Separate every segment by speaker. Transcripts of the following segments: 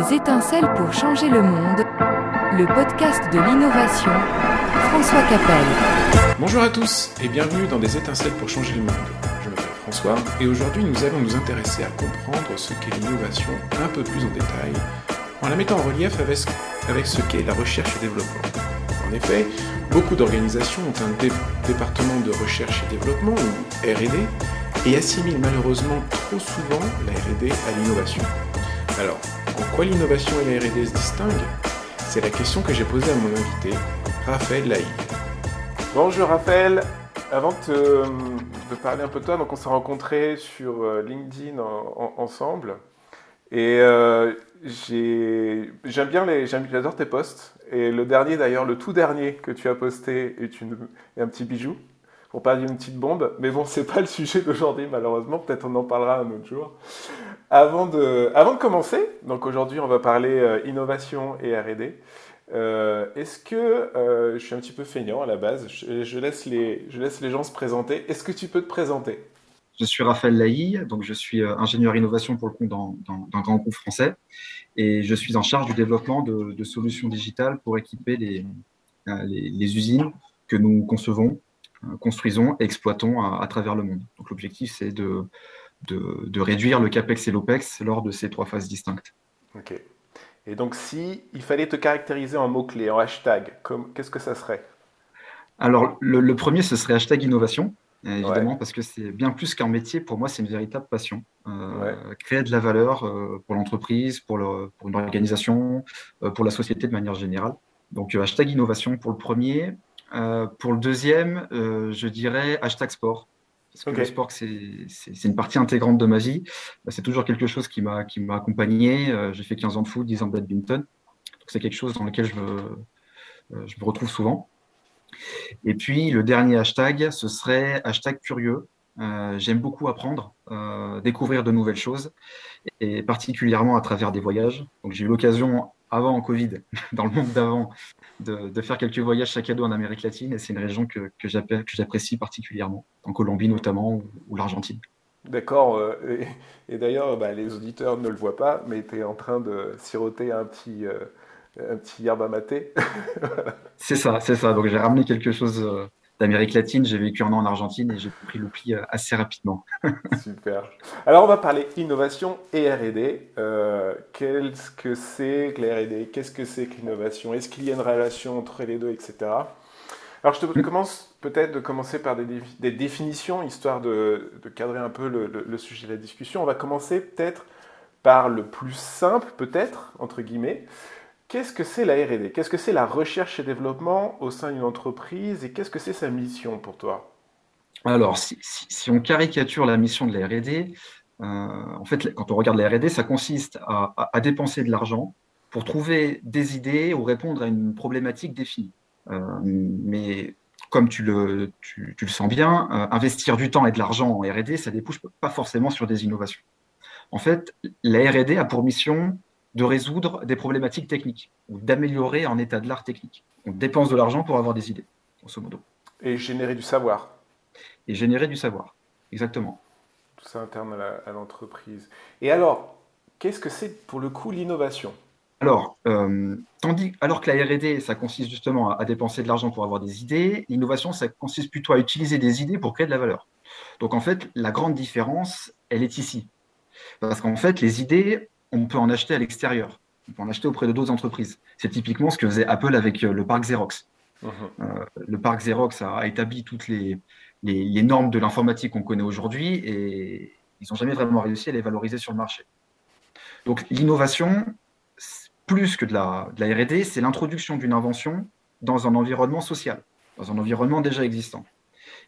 Speaker 1: Des étincelles pour changer le monde, le podcast de l'innovation, François Capel.
Speaker 2: Bonjour à tous et bienvenue dans Des étincelles pour changer le monde. Je m'appelle François et aujourd'hui nous allons nous intéresser à comprendre ce qu'est l'innovation un peu plus en détail en la mettant en relief avec, ce qu'est la recherche et développement. En effet, beaucoup d'organisations ont un département de recherche et développement, ou RD, et assimilent malheureusement trop souvent la RD à l'innovation. Alors, en quoi l'innovation et la RD se distinguent C'est la question que j'ai posée à mon invité, Raphaël Laï. Bonjour Raphaël, avant de, de, parler un peu de toi, donc on s'est rencontrés sur euh, LinkedIn ensemble. Et euh, j'aime bien j'adore tes posts. Et le dernier d'ailleurs, le tout dernier que tu as posté est, un petit bijou pour parler d'une petite bombe. Mais bon, c'est pas le sujet d'aujourd'hui, malheureusement. Peut-être on en parlera un autre jour. Avant de, commencer, donc aujourd'hui, on va parler euh, innovation et R&D. Euh, Est-ce que euh, je suis un petit peu feignant à la base je, laisse les, je laisse les gens se présenter. Est-ce que tu peux te présenter?
Speaker 3: Je suis Raphaël Laï, donc je suis ingénieur innovation pour le compte d'un grand groupe français et je suis en charge du développement de, solutions digitales pour équiper les, usines que nous concevons construisons et exploitons à, à, travers le monde. Donc l'objectif, c'est de, de, de, réduire le CAPEX et l'OPEX lors de ces trois phases distinctes.
Speaker 2: Ok. Et donc si il fallait te caractériser en mots-clés, en hashtag, qu'est-ce que ça serait?
Speaker 3: Alors le, le, premier, ce serait hashtag innovation. Évidemment, ouais. parce que c'est bien plus qu'un métier, pour moi, c'est une véritable passion. Euh, ouais. Créer de la valeur euh, pour l'entreprise, pour, le, pour une organisation, euh, pour la société de manière générale. Donc, hashtag innovation pour le premier. Euh, pour le deuxième, euh, je dirais hashtag sport. Parce que le sport, c'est une partie intégrante de ma vie. C'est toujours quelque chose qui m'a accompagné. Euh, J'ai fait 15 ans de foot, 10 ans de badminton. Donc c'est quelque chose dans lequel je me, euh, je me retrouve souvent. Et puis le dernier hashtag, ce serait hashtag curieux. Euh, J'aime beaucoup apprendre, découvrir de nouvelles choses, et particulièrement à travers des voyages. Donc j'ai eu l'occasion avant en Covid, dans le monde d'avant, de, de, faire quelques voyages à dos en Amérique latine. Et c'est une région que, que j'apprécie particulièrement, en Colombie notamment, ou, ou l'Argentine.
Speaker 2: D'accord. Euh, et, et d'ailleurs, bah, les auditeurs ne le voient pas, mais tu es en train de siroter un petit, euh, un petit yerba maté.
Speaker 3: c'est ça, c'est ça. Donc j'ai ramené quelque chose euh, d'Amérique latine. J'ai vécu un an en Argentine et j'ai pris le pli assez rapidement.
Speaker 2: Super. Alors on va parler innovation et R&D. Euh, Qu'est-ce que c'est que la R&D Qu'est-ce que c'est que l'innovation? Est-ce qu'il y a une relation entre les deux, etc. Alors je te commence peut-être de commencer par des, des définitions, histoire de, de, cadrer un peu le, le, le, sujet de la discussion. On va commencer peut-être par le plus simple, peut-être, entre guillemets. Qu'est-ce que c'est la RD Qu'est-ce que c'est la recherche et développement au sein d'une entreprise? Et qu'est-ce que c'est sa mission pour toi?
Speaker 3: Alors, si, on caricature la mission de la RD, euh, en fait, quand on regarde la RD, ça consiste à, dépenser de l'argent pour trouver des idées ou répondre à une problématique définie. Euh, mais comme tu le, tu, tu le sens bien, euh, investir du temps et de l'argent en RD, ça ne débouche pas forcément sur des innovations. En fait, la RD a pour mission de résoudre des problématiques techniques ou d'améliorer un état de l'art technique. On dépense de l'argent pour avoir des idées, grosso modo.
Speaker 2: Et générer du savoir.
Speaker 3: Et générer du savoir, exactement.
Speaker 2: Tout ça interne à l'entreprise. Et alors, qu'est-ce que c'est pour le coup l'innovation?
Speaker 3: Alors, euh, tandis, alors que la R&D, ça consiste justement à, à dépenser de l'argent pour avoir des idées, l'innovation, ça consiste plutôt à utiliser des idées pour créer de la valeur. Donc en fait, la grande différence, elle est ici. Parce qu'en fait, les idées, on peut en acheter à l'extérieur. On peut en acheter auprès de d'autres entreprises. C'est typiquement ce que faisait Apple avec euh, le parc Xerox. Uh -huh. euh, le parc Xerox a, établi toutes les, les, les normes de l'informatique qu'on connaît aujourd'hui et ils n'ont jamais vraiment réussi à les valoriser sur le marché. Donc l'innovation, plus que de la, de la R&D, c'est l'introduction d'une invention dans un environnement social, dans un environnement déjà existant.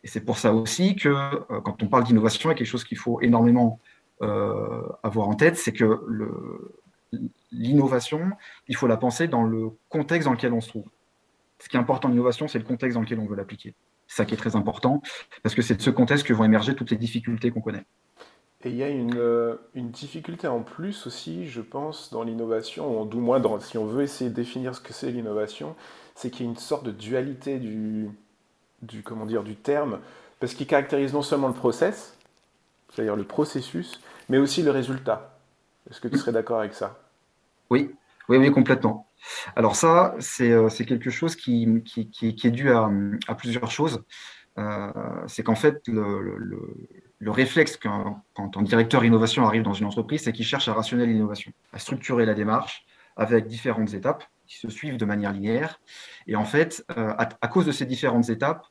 Speaker 3: Et c'est pour ça aussi que euh, quand on parle d'innovation, il y a quelque chose qu'il faut énormément avoir en tête, c'est que l'innovation, il faut la penser dans le contexte dans lequel on se trouve. Ce qui est important en innovation, c'est le contexte dans lequel on veut l'appliquer. C'est ça qui est très important, parce que c'est de ce contexte que vont émerger toutes les difficultés qu'on connaît.
Speaker 2: Et il y a une, euh, difficulté en plus aussi, je pense, dans l'innovation, ou du moins si on veut essayer de définir ce que c'est l'innovation, c'est qu'il y a une sorte de dualité du, du, comment dire, du terme, parce qu'il caractérise non seulement le process, c'est-à-dire le processus, mais aussi le résultat. Est-ce que tu serais d'accord avec ça?
Speaker 3: Oui, oui, oui, complètement. Alors ça, c'est quelque chose qui, est dû à, plusieurs choses. c'est qu'en fait, le, réflexe quand, un directeur innovation arrive dans une entreprise, c'est qu'il cherche à rationaliser l'innovation, à structurer la démarche avec différentes étapes qui se suivent de manière linéaire. Et en fait, à, cause de ces différentes étapes,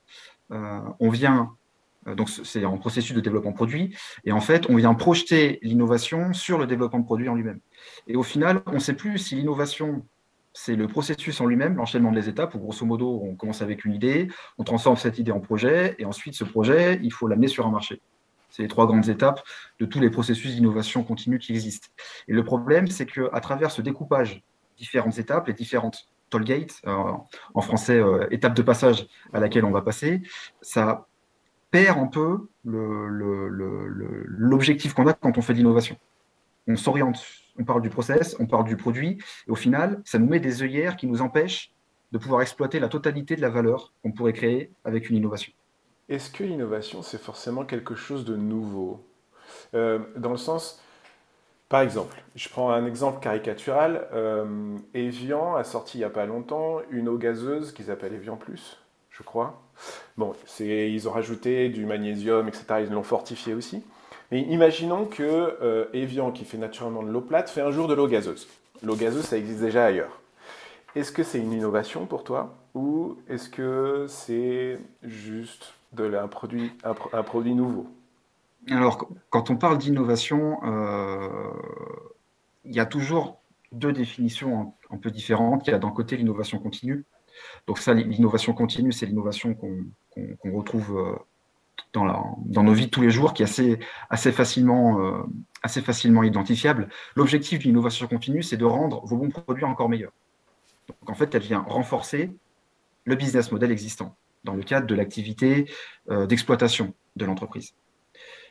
Speaker 3: on vient euh, donc c'est en processus de développement produit. Et en fait, on vient projeter l'innovation sur le développement de produit en lui-même. Et au final, on ne sait plus si l'innovation, c'est le processus en lui-même, l'enchaînement des étapes, où grosso modo, on commence avec une idée, on transforme cette idée en projet, et ensuite ce projet, il faut l'amener sur un marché. C'est les trois grandes étapes de tous les processus d'innovation continue qui existent. Et le problème, c'est qu'à travers ce découpage, différentes étapes, les différentes toll gates, euh, en français, euh, étape de passage à laquelle on va passer, ça perd un peu l'objectif qu'on a quand on fait de l'innovation. On s'oriente, on parle du process, on parle du produit, et au final, ça nous met des œillères qui nous empêchent de pouvoir exploiter la totalité de la valeur qu'on pourrait créer avec une innovation.
Speaker 2: Est-ce que l'innovation, c'est forcément quelque chose de nouveau? Euh, Dans le sens, par exemple, je prends un exemple caricatural, euh, Evian a sorti il n'y a pas longtemps une eau gazeuse qui s'appelle Evian Plus je crois. Bon, ils ont rajouté du magnésium, etc. Ils l'ont fortifié aussi. Mais imaginons que euh, Evian, qui fait naturellement de l'eau plate, fait un jour de l'eau gazeuse. L'eau gazeuse, ça existe déjà ailleurs. Est-ce que c'est une innovation pour toi ou est-ce que c'est juste un, produit, nouveau?
Speaker 3: Alors, quand on parle d'innovation, euh, il y a toujours deux définitions un peu différentes. Il y a d'un côté l'innovation continue, donc ça, l'innovation continue, c'est l'innovation qu'on retrouve euh, dans, nos vies de tous les jours, qui est assez, assez, facilement, euh, assez facilement identifiable. L'objectif de l'innovation continue, c'est de rendre vos bons produits encore meilleurs. Donc en fait, elle vient renforcer le business model existant dans le cadre de l'activité euh, d'exploitation de l'entreprise.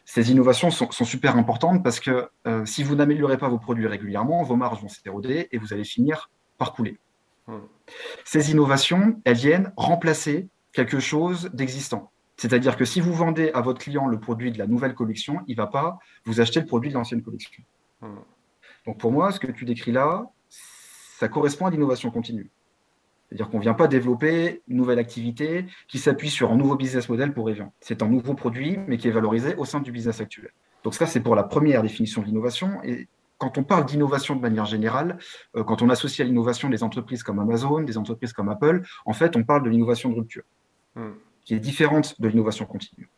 Speaker 3: Ces innovations sont, super importantes parce que si vous n'améliorez pas vos produits régulièrement, vos marges vont s'éroder et vous allez finir par couler. Ces innovations, elles viennent remplacer quelque chose d'existant. C'est-à-dire que si vous vendez à votre client le produit de la nouvelle collection, il ne va pas vous acheter le produit de l'ancienne collection. Donc pour moi, ce que tu décris là, ça correspond à l'innovation continue. C'est-à-dire qu'on ne vient pas développer une nouvelle activité qui s'appuie sur un nouveau business model pour Evian. C'est un nouveau produit, mais qui est valorisé au sein du business actuel. Donc ça, c'est pour la première définition de l'innovation. Et quand on parle d'innovation de manière générale, euh, quand on associe à l'innovation des entreprises comme Amazon, des entreprises comme Apple, en fait, on parle de l'innovation de rupture, hmm. qui est différente de l'innovation continue.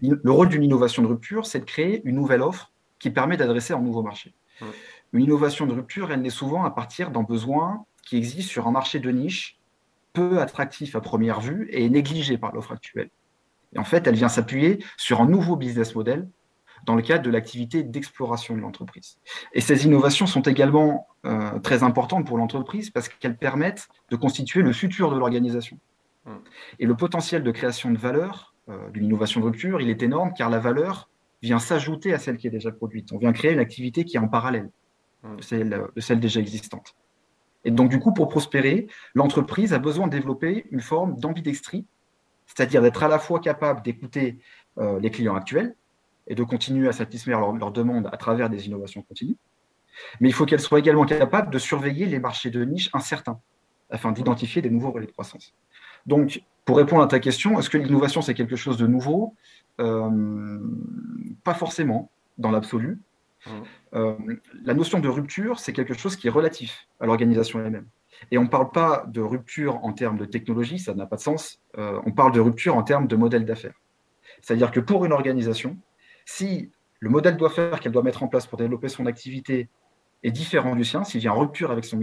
Speaker 3: Le rôle d'une innovation de rupture, c'est de créer une nouvelle offre qui permet d'adresser un nouveau marché. Hmm. Une innovation de rupture, elle naît souvent à partir d'un besoin qui existe sur un marché de niche peu attractif à première vue et négligé par l'offre actuelle. Et en fait, elle vient s'appuyer sur un nouveau business model dans le cadre de l'activité d'exploration de l'entreprise. Et ces innovations sont également euh, très importantes pour l'entreprise parce qu'elles permettent de constituer le futur de l'organisation. Hmm. Et le potentiel de création de valeur euh, d'une innovation de rupture, il est énorme car la valeur vient s'ajouter à celle qui est déjà produite. On vient créer une activité qui est en parallèle hmm. de, celle, de celle déjà existante. Et donc, du coup, pour prospérer, l'entreprise a besoin de développer une forme d'ambidextrie, c'est-à-dire d'être à la fois capable d'écouter euh, les clients actuels, et de continuer à satisfaire leurs demandes à travers des innovations continues. Mais il faut qu'elles soient également capables de surveiller les marchés de niche incertains afin d'identifier des nouveaux relais de croissance. Donc, pour répondre à ta question, est-ce que l'innovation, c'est quelque chose de nouveau? Euh, Pas forcément, dans l'absolu. Mmh. Euh, la notion de rupture, c'est quelque chose qui est relatif à l'organisation elle-même. Et on ne parle pas de rupture en termes de technologie, ça n'a pas de sens. Euh, on parle de rupture en termes de modèle d'affaires. C'est-à-dire que pour une organisation, si le modèle doit faire qu'elle doit mettre en place pour développer son activité est différent du sien, s'il vient en rupture avec son,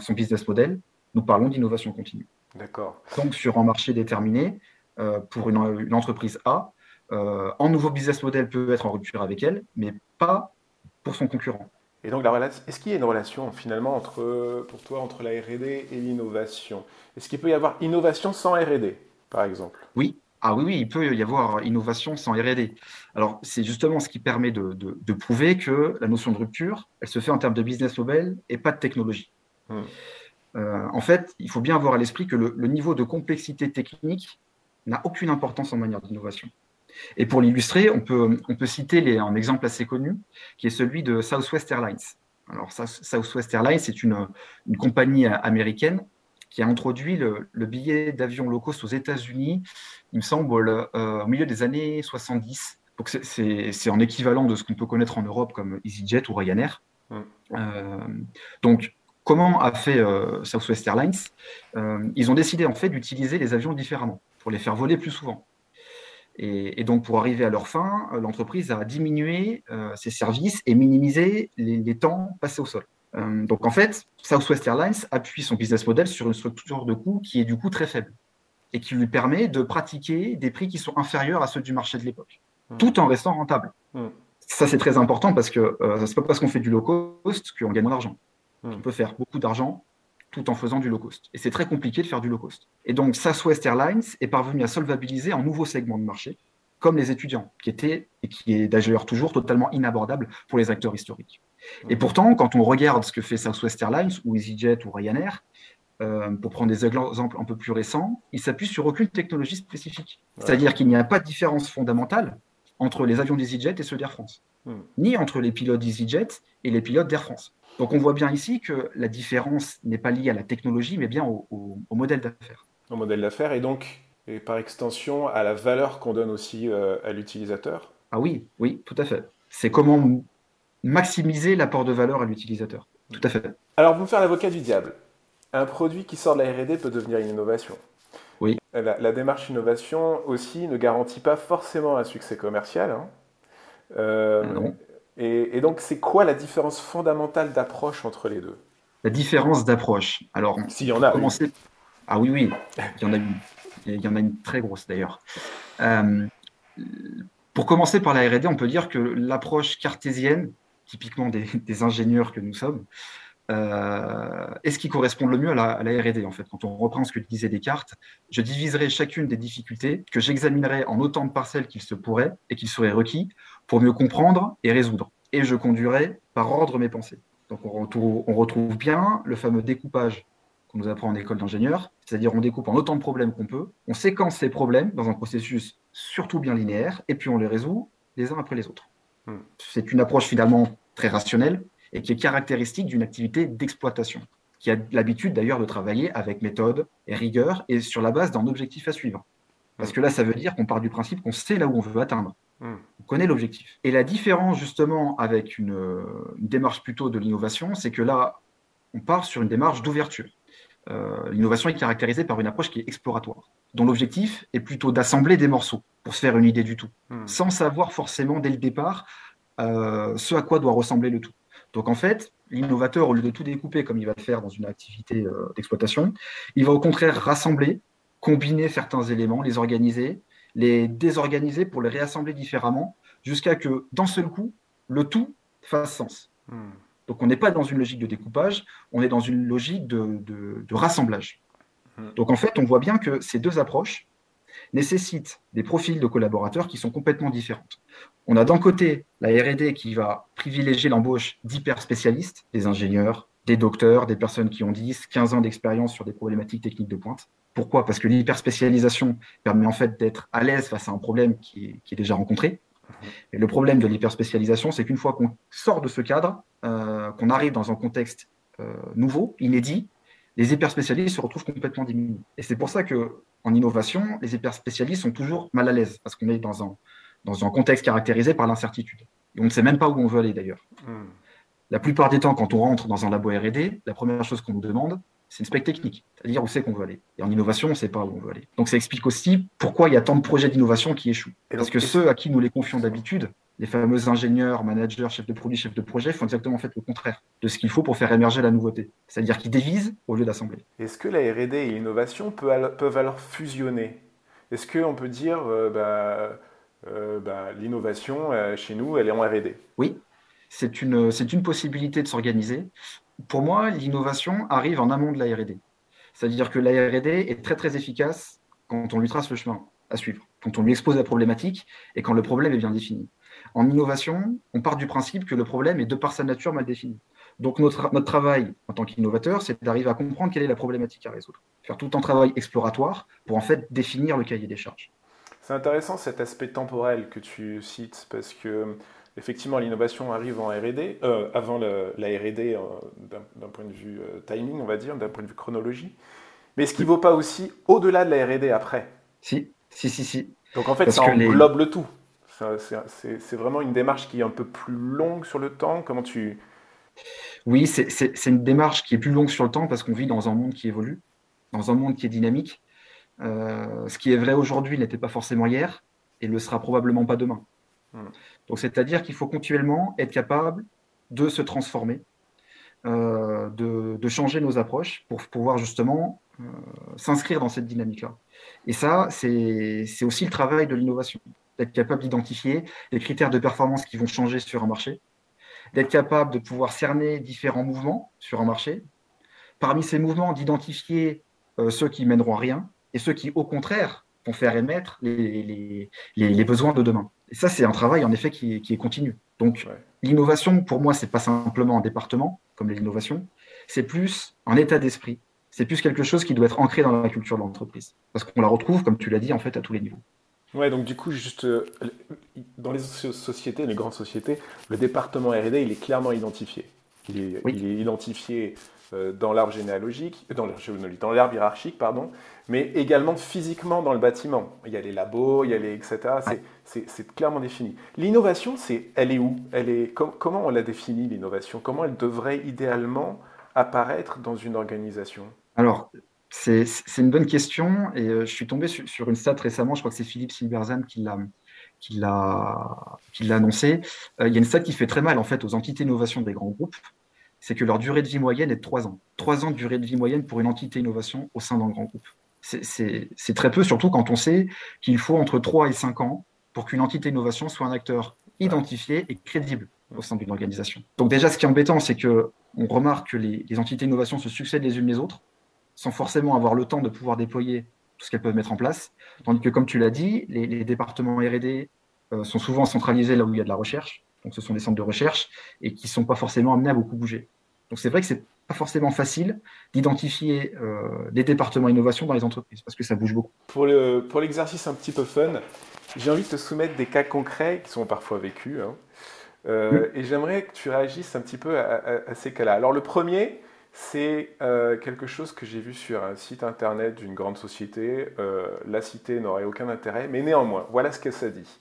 Speaker 3: son business model, nous parlons d'innovation continue.
Speaker 2: D'accord.
Speaker 3: Donc, sur un marché déterminé, euh, pour une, entreprise A, euh, un nouveau business model peut être en rupture avec elle, mais pas pour son concurrent.
Speaker 2: Et donc, est-ce qu'il y a une relation finalement entre, pour toi entre la RD et l'innovation? Est-ce qu'il peut y avoir innovation sans RD, par exemple?
Speaker 3: Oui, ah oui, oui, il peut y avoir innovation sans R&D. Alors, c'est justement ce qui permet de, prouver que la notion de rupture, elle se fait en termes de business model et pas de technologie. Hmm. Euh, en fait, il faut bien avoir à l'esprit que le, niveau de complexité technique n'a aucune importance en manière d'innovation. Et pour l'illustrer, on peut, on peut citer un exemple assez connu, qui est celui de Southwest Airlines. Alors, Southwest Airlines, c'est une, compagnie américaine qui a introduit le, billet d'avion low cost aux États-Unis, il me semble, euh, au milieu des années 70. Donc, c'est en équivalent de ce qu'on peut connaître en Europe comme EasyJet ou Ryanair. Euh, donc, comment a fait euh, Southwest Airlines? Ils ont décidé en fait d'utiliser les avions différemment pour les faire voler plus souvent. Et, donc, pour arriver à leur fin, euh, l'entreprise a diminué euh, ses services et minimisé les, temps passés au sol. Euh, donc, en fait, Southwest Airlines appuie son business model sur une structure de coût qui est du coup très faible et qui lui permet de pratiquer des prix qui sont inférieurs à ceux du marché de l'époque, mmh. tout en restant rentable. Mmh. Ça, c'est très important parce que ce n'est pas parce qu'on fait du low cost qu'on gagne de l'argent. Mmh. On peut faire beaucoup d'argent tout en faisant du low cost. Et c'est très compliqué de faire du low cost. Et donc, Southwest Airlines est parvenu à solvabiliser un nouveau segment de marché, comme les étudiants, qui était, et qui est d'ailleurs toujours totalement inabordable pour les acteurs historiques. Et pourtant, quand on regarde ce que fait Southwest Airlines ou EasyJet ou Ryanair, euh, pour prendre des exemples un peu plus récents, ils s'appuient sur aucune technologie spécifique. C'est-à-dire qu'il n'y a pas de différence fondamentale entre les avions d'EasyJet et ceux d'Air France, hmm. ni entre les pilotes d'EasyJet et les pilotes d'Air France. Donc on voit bien ici que la différence n'est pas liée à la technologie, mais bien au, modèle d'affaires.
Speaker 2: Au modèle d'affaires et donc, et par extension, à la valeur qu'on donne aussi euh, à l'utilisateur
Speaker 3: Ah oui, oui, tout à fait. C'est comment maximiser l'apport de valeur à l'utilisateur. Tout à fait.
Speaker 2: Alors, pour me faire l'avocat du diable, un produit qui sort de la R&D peut devenir une innovation.
Speaker 3: Oui.
Speaker 2: La, démarche innovation aussi ne garantit pas forcément un succès commercial. Hein.
Speaker 3: Euh, non.
Speaker 2: Et, donc, c'est quoi la différence fondamentale d'approche entre les deux?
Speaker 3: La différence d'approche. Alors,
Speaker 2: s'il y en a.
Speaker 3: Commencer... Ah oui, oui, il y en a une. Il y en a une très grosse d'ailleurs. Euh, pour commencer par la R&D, on peut dire que l'approche cartésienne, typiquement des, ingénieurs que nous sommes, euh, est ce qui correspond le mieux à la, R&D en fait. Quand on reprend ce que disait Descartes, je diviserai chacune des difficultés que j'examinerai en autant de parcelles qu'il se pourrait et qu'il serait requis pour mieux comprendre et résoudre. Et je conduirai par ordre mes pensées. Donc on retrouve, on retrouve bien le fameux découpage qu'on nous apprend en école d'ingénieur, c'est-à-dire on découpe en autant de problèmes qu'on peut, on séquence ces problèmes dans un processus surtout bien linéaire, et puis on les résout les uns après les autres. Hmm. C'est une approche finalement très rationnelle et qui est caractéristique d'une activité d'exploitation, qui a l'habitude d'ailleurs de travailler avec méthode et rigueur et sur la base d'un objectif à suivre. Parce que là, ça veut dire qu'on part du principe qu'on sait là où on veut atteindre. Hmm. On connaît l'objectif. Et la différence justement avec une, démarche plutôt de l'innovation, c'est que là, on part sur une démarche d'ouverture. Euh, l'innovation est caractérisée par une approche qui est exploratoire, dont l'objectif est plutôt d'assembler des morceaux pour se faire une idée du tout, hmm. sans savoir forcément dès le départ euh, ce à quoi doit ressembler le tout. Donc en fait, l'innovateur, au lieu de tout découper comme il va le faire dans une activité euh, d'exploitation, il va au contraire rassembler, combiner certains éléments, les organiser, les désorganiser pour les réassembler différemment, jusqu'à que, d'un seul coup, le tout fasse sens. Hmm. Donc on n'est pas dans une logique de découpage, on est dans une logique de, rassemblage. Hmm. Donc en fait, on voit bien que ces deux approches nécessitent des profils de collaborateurs qui sont complètement différents. On a d'un côté la RD qui va privilégier l'embauche d'hyper spécialistes, des ingénieurs, des docteurs, des personnes qui ont 10, 15 ans d'expérience sur des problématiques techniques de pointe. Pourquoi? Parce que l'hyperspécialisation permet en fait d'être à l'aise face à un problème qui est, déjà rencontré. Et le problème de l'hyperspécialisation, c'est qu'une fois qu'on sort de ce cadre, qu'on arrive dans un contexte euh, nouveau, inédit, les hyperspécialistes se retrouvent complètement diminués. Et c'est pour ça que en innovation, les hyperspécialistes sont toujours mal à l'aise parce qu'on est dans un, dans un contexte caractérisé par l'incertitude. Et on ne sait même pas où on veut aller d'ailleurs. Hmm. La plupart des temps, quand on rentre dans un labo R&D, la première chose qu'on nous demande, c'est une spec technique, c'est-à-dire où c'est qu'on veut aller. Et en innovation, on ne sait pas où on veut aller. Donc ça explique aussi pourquoi il y a tant de projets d'innovation qui échouent. Parce que ceux à qui nous les confions d'habitude, les fameux ingénieurs, managers, chefs de produit, chefs de projet, font exactement fait le contraire de ce qu'il faut pour faire émerger la nouveauté. C'est-à-dire qu'ils dévisent au lieu d'assembler.
Speaker 2: Est-ce que la R&D et l'innovation peuvent alors fusionner? Est-ce qu'on peut dire euh, bah, euh, bah, l'innovation euh, chez nous, elle est en R&D
Speaker 3: Oui, c'est une, une possibilité de s'organiser pour moi, l'innovation arrive en amont de la R&D. C'est-à-dire que la R&D est très très efficace quand on lui trace le chemin à suivre, quand on lui expose la problématique et quand le problème est bien défini. En innovation, on part du principe que le problème est de par sa nature mal défini. Donc notre, notre travail en tant qu'innovateur, c'est d'arriver à comprendre quelle est la problématique à résoudre. Faire tout un travail exploratoire pour en fait définir le cahier des charges.
Speaker 2: C'est intéressant cet aspect temporel que tu cites parce que effectivement, l'innovation arrive en R&D, euh, avant la R&D d'un point de vue timing, on va dire, d'un point de vue chronologie. Mais est-ce qu'il ne vaut pas aussi au-delà de la R&D après
Speaker 3: Si, si, si, si.
Speaker 2: Donc en fait, ça englobe le tout. C'est vraiment une démarche qui est un peu plus longue sur le temps. Comment tu...
Speaker 3: Oui, c'est une démarche qui est plus longue sur le temps parce qu'on vit dans un monde qui évolue, dans un monde qui est dynamique. Euh, ce qui est vrai aujourd'hui n'était pas forcément hier et ne le sera probablement pas demain. Hmm. Donc c'est-à-dire qu'il faut continuellement être capable de se transformer, euh, de, changer nos approches pour pouvoir justement euh, s'inscrire dans cette dynamique-là. Et ça, c'est aussi le travail de l'innovation, d'être capable d'identifier les critères de performance qui vont changer sur un marché, d'être capable de pouvoir cerner différents mouvements sur un marché, parmi ces mouvements, d'identifier ceux qui mèneront à rien, et ceux qui, au contraire, vont faire émettre les, besoins de demain. Et ça, c'est un travail, en effet, qui, est continu. Donc, l'innovation, pour moi, c'est pas simplement un département, comme l'innovation, c'est plus un état d'esprit. C'est plus quelque chose qui doit être ancré dans la culture de l'entreprise. Parce qu'on la retrouve, comme tu l'as dit, en fait, à tous les niveaux.
Speaker 2: Ouais, donc du coup, juste euh, dans les sociétés, les grandes sociétés, le département R&D, il est clairement identifié. Il est, il est identifié dans l'arbre généalogique, dans l'arbre hiérarchique, pardon, mais également physiquement dans le bâtiment. Il y a les labos, il y a les etc. C'est clairement défini. L'innovation, c'est elle est où? Elle est comment on la définit l'innovation? Comment elle devrait idéalement apparaître dans une organisation?
Speaker 3: Alors, c'est une bonne question et euh, je suis tombé sur, une stat récemment. Je crois que c'est Philippe Silberzan qui l'a qui l'a annoncé. Euh, il y a une stat qui fait très mal en fait aux entités innovation des grands groupes c'est que leur durée de vie moyenne est de 3 ans. 3 ans de durée de vie moyenne pour une entité innovation au sein d'un grand groupe. C'est très peu, surtout quand on sait qu'il faut entre 3 et 5 ans pour qu'une entité innovation soit un acteur identifié et crédible au sein d'une organisation. Donc déjà, ce qui est embêtant, c'est que on remarque que les, entités innovation se succèdent les unes les autres, sans forcément avoir le temps de pouvoir déployer tout ce qu'elles peuvent mettre en place. Tandis que, comme tu l'as dit, les, départements R&D euh, sont souvent centralisés là où il y a de la recherche. Donc, ce sont des centres de recherche et qui ne sont pas forcément amenés à beaucoup bouger. Donc c'est vrai que c'est pas forcément facile d'identifier euh, des départements innovation dans les entreprises parce que ça bouge beaucoup.
Speaker 2: Pour, le, pour l'exercice un petit peu fun, j'ai envie de te soumettre des cas concrets qui sont parfois vécus. Hein. Euh, et j'aimerais que tu réagisses un petit peu à, ces cas-là. Alors le premier, c'est euh, quelque chose que j'ai vu sur un site internet d'une grande société. la cité n'aurait aucun intérêt, mais néanmoins, voilà ce que ça dit.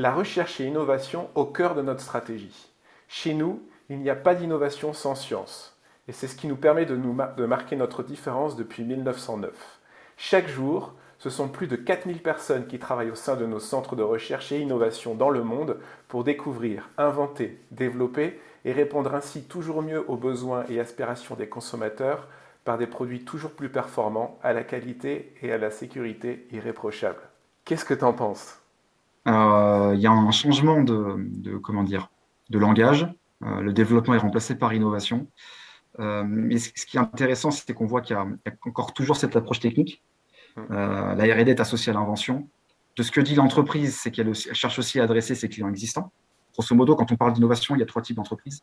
Speaker 2: La recherche et innovation au cœur de notre stratégie. Chez nous, il n'y a pas d'innovation sans science. Et c'est ce qui nous permet de, marquer notre différence depuis 1909. Chaque jour, ce sont plus de 4000 personnes qui travaillent au sein de nos centres de recherche et innovation dans le monde pour découvrir, inventer, développer et répondre ainsi toujours mieux aux besoins et aspirations des consommateurs par des produits toujours plus performants, à la qualité et à la sécurité irréprochables. Qu'est-ce que tu en
Speaker 3: euh, Il y a un changement de, comment dire, de langage euh, le développement est remplacé par innovation. Euh, mais ce qui est intéressant, c'est qu'on voit qu'il y, a encore toujours cette approche technique. Euh, la R&D est associée à l'invention. De ce que dit l'entreprise, c'est qu'elle cherche aussi à adresser ses clients existants. Grosso modo, quand on parle d'innovation, il y a trois types d'entreprises.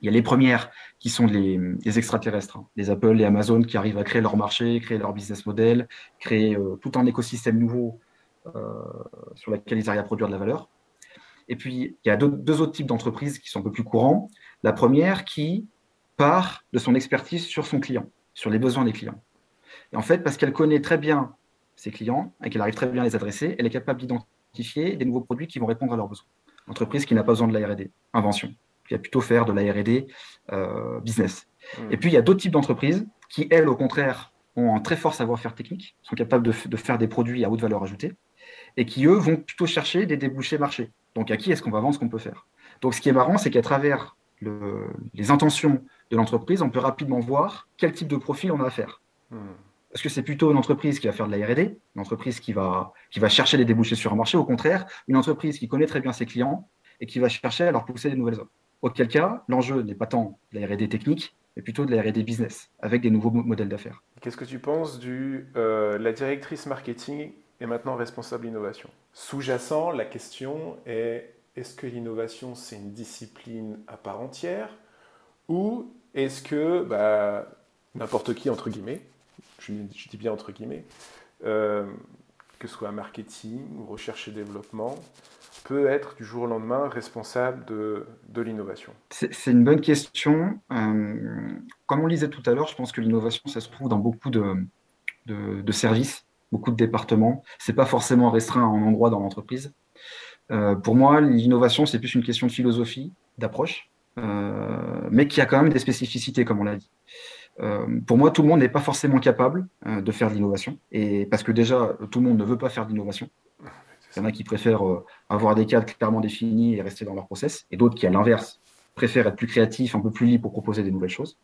Speaker 3: Il y a les premières qui sont les, extraterrestres, hein. les Apple, les Amazon qui arrivent à créer leur marché, créer leur business model, créer tout un écosystème nouveau sur lequel ils arrivent à produire de la valeur. Et puis, il y a deux, autres types d'entreprises qui sont un peu plus courants. La première qui part de son expertise sur son client, sur les besoins des clients. Et en fait, parce qu'elle connaît très bien ses clients et qu'elle arrive très bien à les adresser, elle est capable d'identifier des nouveaux produits qui vont répondre à leurs besoins. Entreprise qui n'a pas besoin de la R&D, invention, qui va plutôt faire de la R&D euh, business. Mmh. Et puis, il y a d'autres types d'entreprises qui, elles, au contraire, ont un très fort savoir-faire technique, sont capables de, de, faire des produits à haute valeur ajoutée, et qui, eux, vont plutôt chercher des débouchés marchés. Donc, à qui est-ce qu'on va vendre ce qu'on peut faire? Donc, ce qui est marrant, c'est qu'à travers les intentions de l'entreprise, on peut rapidement voir quel type de profil on a à faire. Hmm. Est-ce que c'est plutôt une entreprise qui va faire de la R&D, une entreprise qui va, qui va chercher des débouchés sur un marché, au contraire, une entreprise qui connaît très bien ses clients et qui va chercher à leur pousser des nouvelles offres. Auquel cas, l'enjeu n'est pas tant de la R&D technique, mais plutôt de la R&D business, avec des nouveaux modèles d'affaires.
Speaker 2: Qu'est-ce que tu penses de euh, la directrice marketing maintenant responsable innovation. Sous-jacent, la question est est-ce que l'innovation c'est une discipline à part entière ou est-ce que bah, n'importe qui entre guillemets, je, dis bien entre guillemets, euh, que ce soit marketing ou recherche et développement, peut être du jour au lendemain responsable de, de l'innovation?
Speaker 3: C'est une bonne question. Euh, comme on lisait tout à l'heure, je pense que l'innovation, ça se trouve dans beaucoup de, de, services, beaucoup de départements. Ce n'est pas forcément restreint à un endroit dans l'entreprise. Euh, pour moi, l'innovation, c'est plus une question de philosophie, d'approche, euh, mais qui a quand même des spécificités, comme on l'a dit. pour moi, tout le monde n'est pas forcément capable de faire de l'innovation, et parce que déjà, tout le monde ne veut pas faire d'innovation. Il y en a qui préfèrent euh, avoir des cadres clairement définis et rester dans leur process, et d'autres qui, à l'inverse, préfèrent être plus créatifs, un peu plus libres pour proposer des nouvelles choses.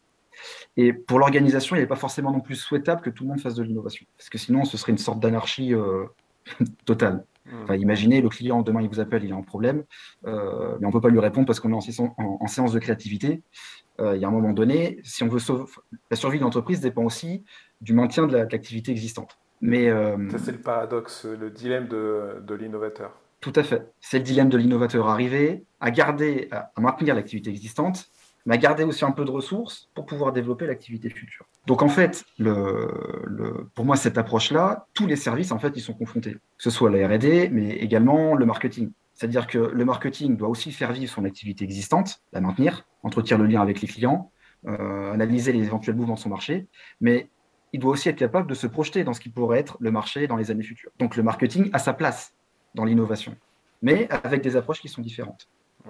Speaker 3: Et pour l'organisation, il n'est pas forcément non plus souhaitable que tout le monde fasse de l'innovation, parce que sinon, ce serait une sorte d'anarchie euh, totale. Mmh. imaginez, le client, demain, il vous appelle, il a un problème, euh, mais on ne peut pas lui répondre parce qu'on est en, séance de créativité. il y a un moment donné, si on veut sauver, la survie de l'entreprise dépend aussi du maintien de l'activité existante. Mais,
Speaker 2: euh, Ça, c'est le paradoxe, le dilemme de, de l'innovateur.
Speaker 3: Tout à fait. C'est le dilemme de l'innovateur. Arriver à garder, à maintenir l'activité existante, à garder aussi un peu de ressources pour pouvoir développer l'activité future. Donc en fait, pour moi, cette approche-là, tous les services, en fait, ils sont confrontés. Que ce soit la R&D, mais également le marketing. C'est-à-dire que le marketing doit aussi faire vivre son activité existante, la maintenir, entretenir le lien avec les clients, euh, analyser les éventuels mouvements de son marché, mais il doit aussi être capable de se projeter dans ce qui pourrait être le marché dans les années futures. Donc le marketing a sa place dans l'innovation, mais avec des approches qui sont différentes,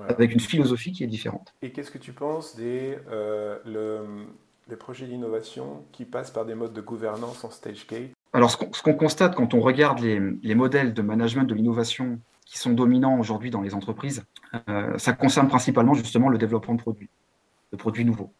Speaker 3: avec une philosophie qui est différente.
Speaker 2: Et qu'est-ce que tu penses des euh, le, projets d'innovation qui passent par des modes de gouvernance en stage gate?
Speaker 3: Alors ce qu'on constate quand on regarde les, modèles de management de l'innovation qui sont dominants aujourd'hui dans les entreprises, euh, ça concerne principalement justement le développement de produits, de produits nouveaux.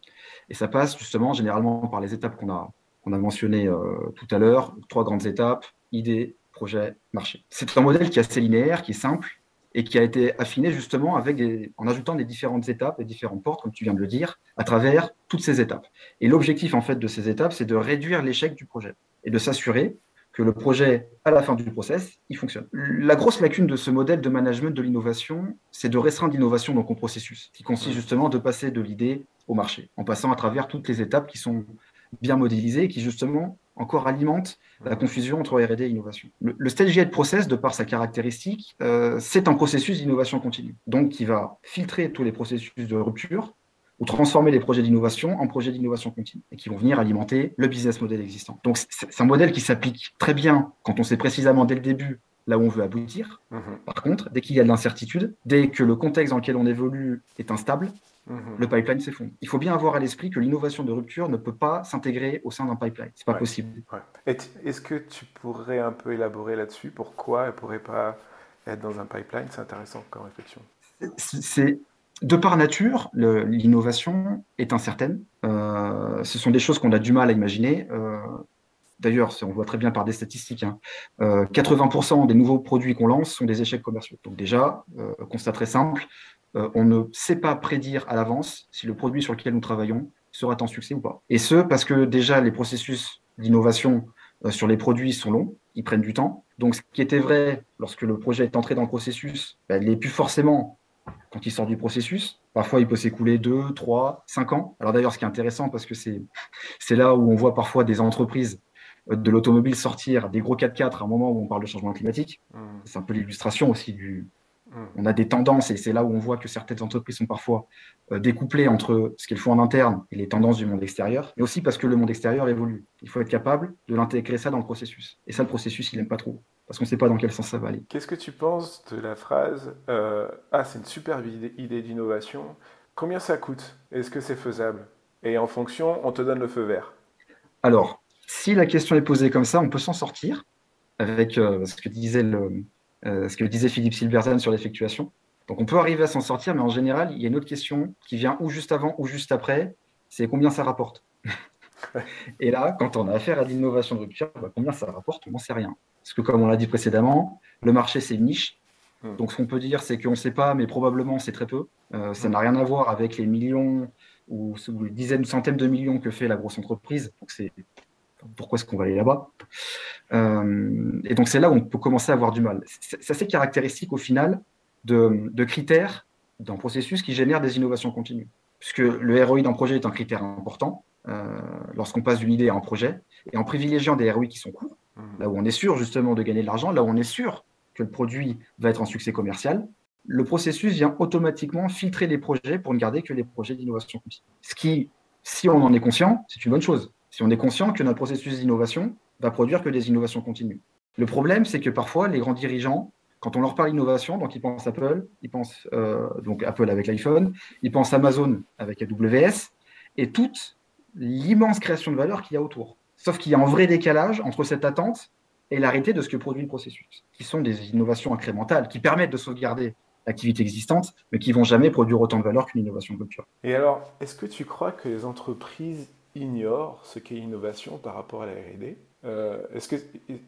Speaker 3: Et ça passe justement généralement par les étapes qu'on a, qu'on a mentionné euh, tout à l'heure, trois grandes étapes, idée, projet, marché. C'est un modèle qui est assez linéaire, qui est simple et qui a été affiné justement avec des, en ajoutant des différentes étapes et différentes portes, comme tu viens de le dire, à travers toutes ces étapes. Et l'objectif en fait de ces étapes, c'est de réduire l'échec du projet et de s'assurer que le projet, à la fin du process, il fonctionne. La grosse lacune de ce modèle de management de l'innovation, c'est de restreindre l'innovation dans processus, qui consiste justement de passer de l'idée au marché, en passant à travers toutes les étapes qui sont bien modélisé qui justement encore alimente la confusion entre R&D et innovation. Le, stage gate process, de par sa caractéristique, euh, c'est un processus d'innovation continue, donc qui va filtrer tous les processus de rupture ou transformer les projets d'innovation en projets d'innovation continue et qui vont venir alimenter le business model existant. Donc c'est un modèle qui s'applique très bien quand on sait précisément dès le début là où on veut aboutir. Mhm. Par contre, dès qu'il y a de l'incertitude, dès que le contexte dans lequel on évolue est instable, Mhm. le pipeline s'effondre. Il faut bien avoir à l'esprit que l'innovation de rupture ne peut pas s'intégrer au sein d'un pipeline. C'est pas possible.
Speaker 2: Est-ce que tu pourrais un peu élaborer là-dessus Pourquoi elle ne pourrait pas être dans un pipeline? C'est intéressant comme réflexion.
Speaker 3: C'est de par nature, l'innovation est incertaine. Euh, ce sont des choses qu'on a du mal à imaginer. Euh, d'ailleurs, on voit très bien par des statistiques, 80% hein. euh, des nouveaux produits qu'on lance sont des échecs commerciaux. Donc déjà, constat très simple, euh, on ne sait pas prédire à l'avance si le produit sur lequel nous travaillons sera un succès ou pas. Et ce, parce que déjà, les processus d'innovation euh, sur les produits sont longs, ils prennent du temps. Donc, ce qui était vrai lorsque le projet est entré dans le processus, ben, il n'est plus forcément quand il sort du processus. Parfois, il peut s'écouler 2, 3, 5 ans. Alors d'ailleurs, ce qui est intéressant, parce que c'est là où on voit parfois des entreprises euh, de l'automobile sortir des gros 4x4 à un moment où on parle de changement climatique. Mmh. C'est un peu l'illustration aussi du, Mm. On a des tendances et c'est là où on voit que certaines entreprises sont parfois euh, découplées entre ce qu'elles font en interne et les tendances du monde extérieur, mais aussi parce que le monde extérieur évolue. Il faut être capable de l'intégrer ça dans le processus. Et ça, le processus, il n'aime pas trop, parce qu'on ne sait pas dans quel sens ça va aller.
Speaker 2: Qu'est-ce que tu penses de la phrase euh, Ah, c'est une superbe idée d'innovation. Combien ça coûte? Est-ce que c'est faisable? Et en fonction, on te donne le feu vert.
Speaker 3: Alors, si la question est posée comme ça, on peut s'en sortir avec euh, ce que disait le, euh, ce que disait Philippe Silberzan sur l'effectuation. Donc on peut arriver à s'en sortir, mais en général, il y a une autre question qui vient ou juste avant ou juste après, c'est combien ça rapporte? Et là, quand on a affaire à l'innovation de rupture, bah, combien ça rapporte, on n'en sait rien. Parce que comme on l'a dit précédemment, le marché, c'est une niche. Hmm. Donc ce qu'on peut dire, c'est qu'on ne sait pas, mais probablement c'est très peu. Euh, ça n'a rien à voir avec les millions ou, les dizaines, centaines de millions que fait la grosse entreprise. Donc c'est pourquoi est-ce qu'on va aller là-bas euh, Et donc c'est là où on peut commencer à avoir du mal. C'est assez caractéristique au final de, critères d'un processus qui génère des innovations continues. Puisque le ROI d'un projet est un critère important euh, lorsqu'on passe d'une idée à un projet, et en privilégiant des ROI qui sont courts, mmh. là où on est sûr justement de gagner de l'argent, là où on est sûr que le produit va être un succès commercial, le processus vient automatiquement filtrer les projets pour ne garder que les projets d'innovation continue. Ce qui, si on en est conscient, c'est une bonne chose. Si on est conscient que notre processus d'innovation va produire que des innovations continues. Le problème, c'est que parfois, les grands dirigeants, quand on leur parle d'innovation, donc ils pensent Apple, ils pensent euh, donc Apple avec l'iPhone, ils pensent Amazon avec AWS, et toute l'immense création de valeur qu'il y a autour. Sauf qu'il y a un vrai décalage entre cette attente et l'arrêté de ce que produit le processus, qui sont des innovations incrémentales, qui permettent de sauvegarder l'activité existante, mais qui vont jamais produire autant de valeur qu'une innovation de rupture.
Speaker 2: Et alors, est-ce que tu crois que les entreprises ignorent ce qu'est l'innovation par rapport à la R&D euh, Est-ce que,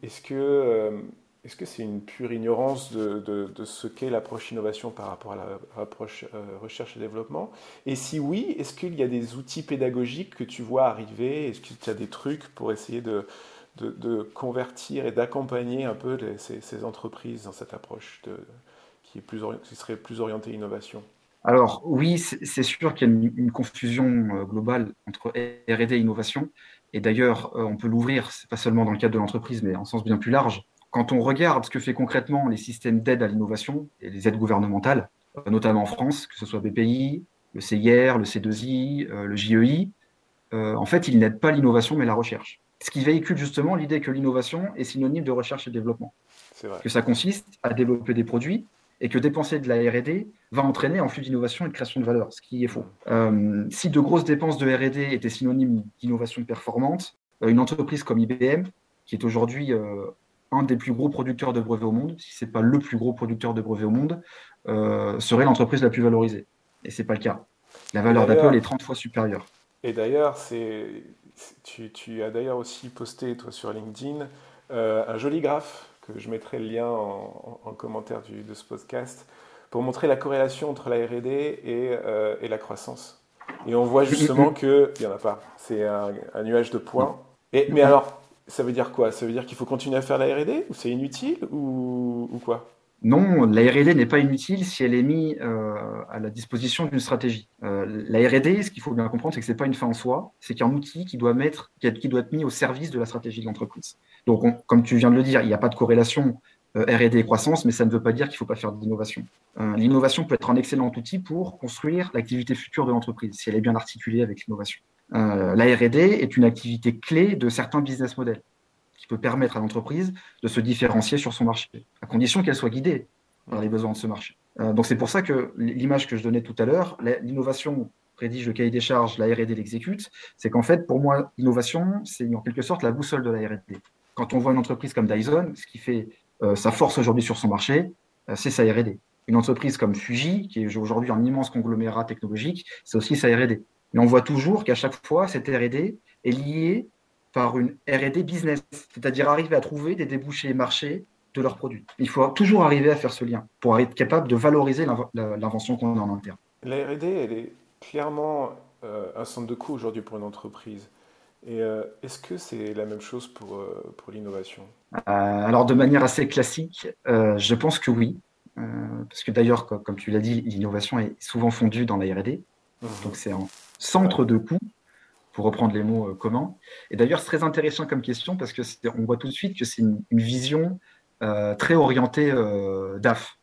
Speaker 2: est-ce que euh, est-ce que c'est une pure ignorance de, ce qu'est l'approche innovation par rapport à l'approche euh, recherche et développement? Et si oui, est-ce qu'il y a des outils pédagogiques que tu vois arriver? Est-ce qu'il y a des trucs pour essayer de, convertir et d'accompagner un peu ces, entreprises dans cette approche qui, est plus, qui serait plus orientée innovation?
Speaker 3: Alors oui, c'est sûr qu'il y a une, confusion euh, globale entre R&D et innovation. Et d'ailleurs, euh, on peut l'ouvrir, c'est pas seulement dans le cadre de l'entreprise, mais en sens bien plus large quand on regarde ce que fait concrètement les systèmes d'aide à l'innovation et les aides gouvernementales, euh, notamment en France, que ce soit BPI, le CIR, le C2I, euh, le JEI, en fait, ils n'aident pas l'innovation, mais la recherche. Ce qui véhicule justement l'idée que l'innovation est synonyme de recherche et développement. Que ça consiste à développer des produits et que dépenser de la R&D va entraîner un flux d'innovation et de création de valeur, ce qui est faux. si de grosses dépenses de R&D étaient synonymes d'innovation performante, une entreprise comme IBM, qui est aujourd'hui un des plus gros producteurs de brevets au monde, si ce n'est pas le plus gros producteur de brevets au monde, euh, serait l'entreprise la plus valorisée. Et ce n'est pas le cas. La valeur d'Apple est 30 fois supérieure.
Speaker 2: Et d'ailleurs, tu, tu, as d'ailleurs aussi posté, toi, sur LinkedIn, euh, un joli graphe, que je mettrai le lien en, commentaire de ce podcast, pour montrer la corrélation entre la RD et, euh, et, la croissance. Et on voit justement qu'il n'y en a pas. C'est un, un, nuage de points. Et, mais alors, ça veut dire quoi? Ça veut dire qu'il faut continuer à faire la R&D ou c'est inutile ou, quoi?
Speaker 3: Non, la R&D n'est pas inutile si elle est mise euh, à la disposition d'une stratégie. Euh, la R&D, ce qu'il faut bien comprendre, c'est que ce n'est pas une fin en soi, c'est qu'un outil qui doit, mettre, qui doit être mis au service de la stratégie de l'entreprise. Donc, comme tu viens de le dire, il n'y a pas de corrélation euh, R&D et croissance, mais ça ne veut pas dire qu'il ne faut pas faire d'innovation. L'innovation peut être un excellent outil pour construire l'activité future de l'entreprise, si elle est bien articulée avec l'innovation. Euh, la R&D est une activité clé de certains business models qui peut permettre à l'entreprise de se différencier sur son marché, à condition qu'elle soit guidée par les besoins de ce marché. Euh, donc c'est pour ça que l'image que je donnais tout à l'heure, l'innovation rédige le cahier des charges, la R&D l'exécute, c'est qu'en fait, pour moi, l'innovation, c'est en quelque sorte la boussole de la R&D. Quand on voit une entreprise comme Dyson, ce qui fait euh, sa force aujourd'hui sur son marché, c'est sa R&D. Une entreprise comme Fuji, qui est aujourd'hui un immense conglomérat technologique, c'est aussi sa R&D. Mais on voit toujours qu'à chaque fois, cette RD est liée par une RD business, c'est-à-dire arriver à trouver des débouchés marchés de leurs produits. Il faut toujours arriver à faire ce lien pour être capable de valoriser l'invention qu'on a en interne.
Speaker 2: La RD, elle est clairement euh, un centre de coût aujourd'hui pour une entreprise. Et euh, est-ce que c'est la même chose pour, euh, pour l'innovation?
Speaker 3: Alors, de manière assez classique, je pense que oui. parce que d'ailleurs, comme, tu l'as dit, l'innovation est souvent fondue dans la RD. Mhm. Donc, c'est en centre de coût, pour reprendre les mots euh, communs. Et d'ailleurs, c'est très intéressant comme question parce que on voit tout de suite que c'est une, vision euh, très orientée euh, DAF,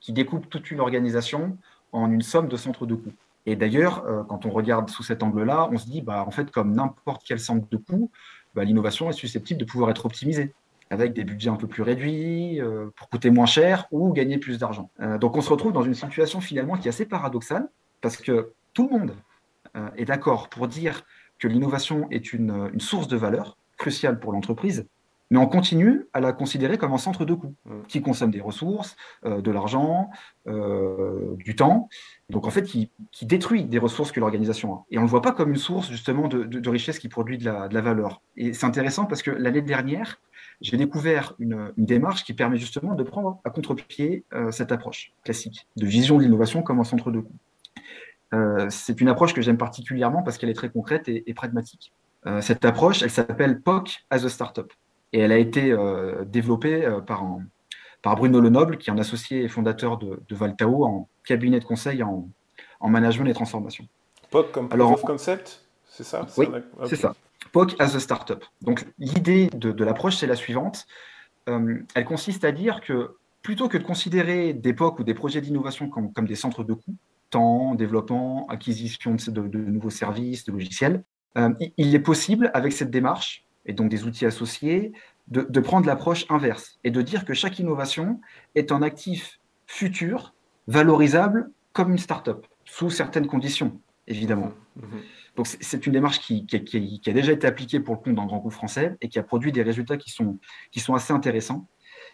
Speaker 3: qui découpe toute une organisation en une somme de centres de coûts. Et d'ailleurs, quand on regarde sous cet angle-là, on se dit, bah, en fait, comme n'importe quel centre de coûts, bah, l'innovation est susceptible de pouvoir être optimisée avec des budgets un peu plus réduits, pour coûter moins cher ou gagner plus d'argent. donc on se retrouve dans une situation finalement qui est assez paradoxale, parce que tout le monde euh, est d'accord pour dire que l'innovation est une, source de valeur cruciale pour l'entreprise, mais on continue à la considérer comme un centre de coût mmh. qui consomme des ressources, euh, de l'argent, euh, du temps, donc en fait qui, détruit des ressources que l'organisation a. Et on ne le voit pas comme une source justement de, richesse qui produit de la, valeur. Et c'est intéressant parce que l'année dernière, j'ai découvert une, démarche qui permet justement de prendre à contre-pied cette approche classique de vision de l'innovation comme un centre de coût. Euh, c'est une approche que j'aime particulièrement parce qu'elle est très concrète et, pragmatique. Euh, cette approche, elle s'appelle POC as a Startup. Et elle a été euh, développée par, par Bruno Lenoble, qui est un associé et fondateur de, de Valtao en cabinet de conseil en, management et transformation.
Speaker 2: POC comme Proof of Concept C'est ça?
Speaker 3: Oui, c'est ça. POC as a Startup. Donc l'idée de, de l'approche, c'est la suivante. elle consiste à dire que plutôt que de considérer des POC ou des projets d'innovation comme, comme, des centres de coûts, temps, développement, acquisition de, de, nouveaux services, de logiciels, euh, il est possible, avec cette démarche, et donc des outils associés, de, de prendre l'approche inverse et de dire que chaque innovation est un actif futur, valorisable comme une start-up, sous certaines conditions, évidemment. Mmh, mmh. Donc c'est une démarche qui, qui, qui, a déjà été appliquée pour le compte d'un grand groupe français et qui a produit des résultats qui sont, qui sont assez intéressants.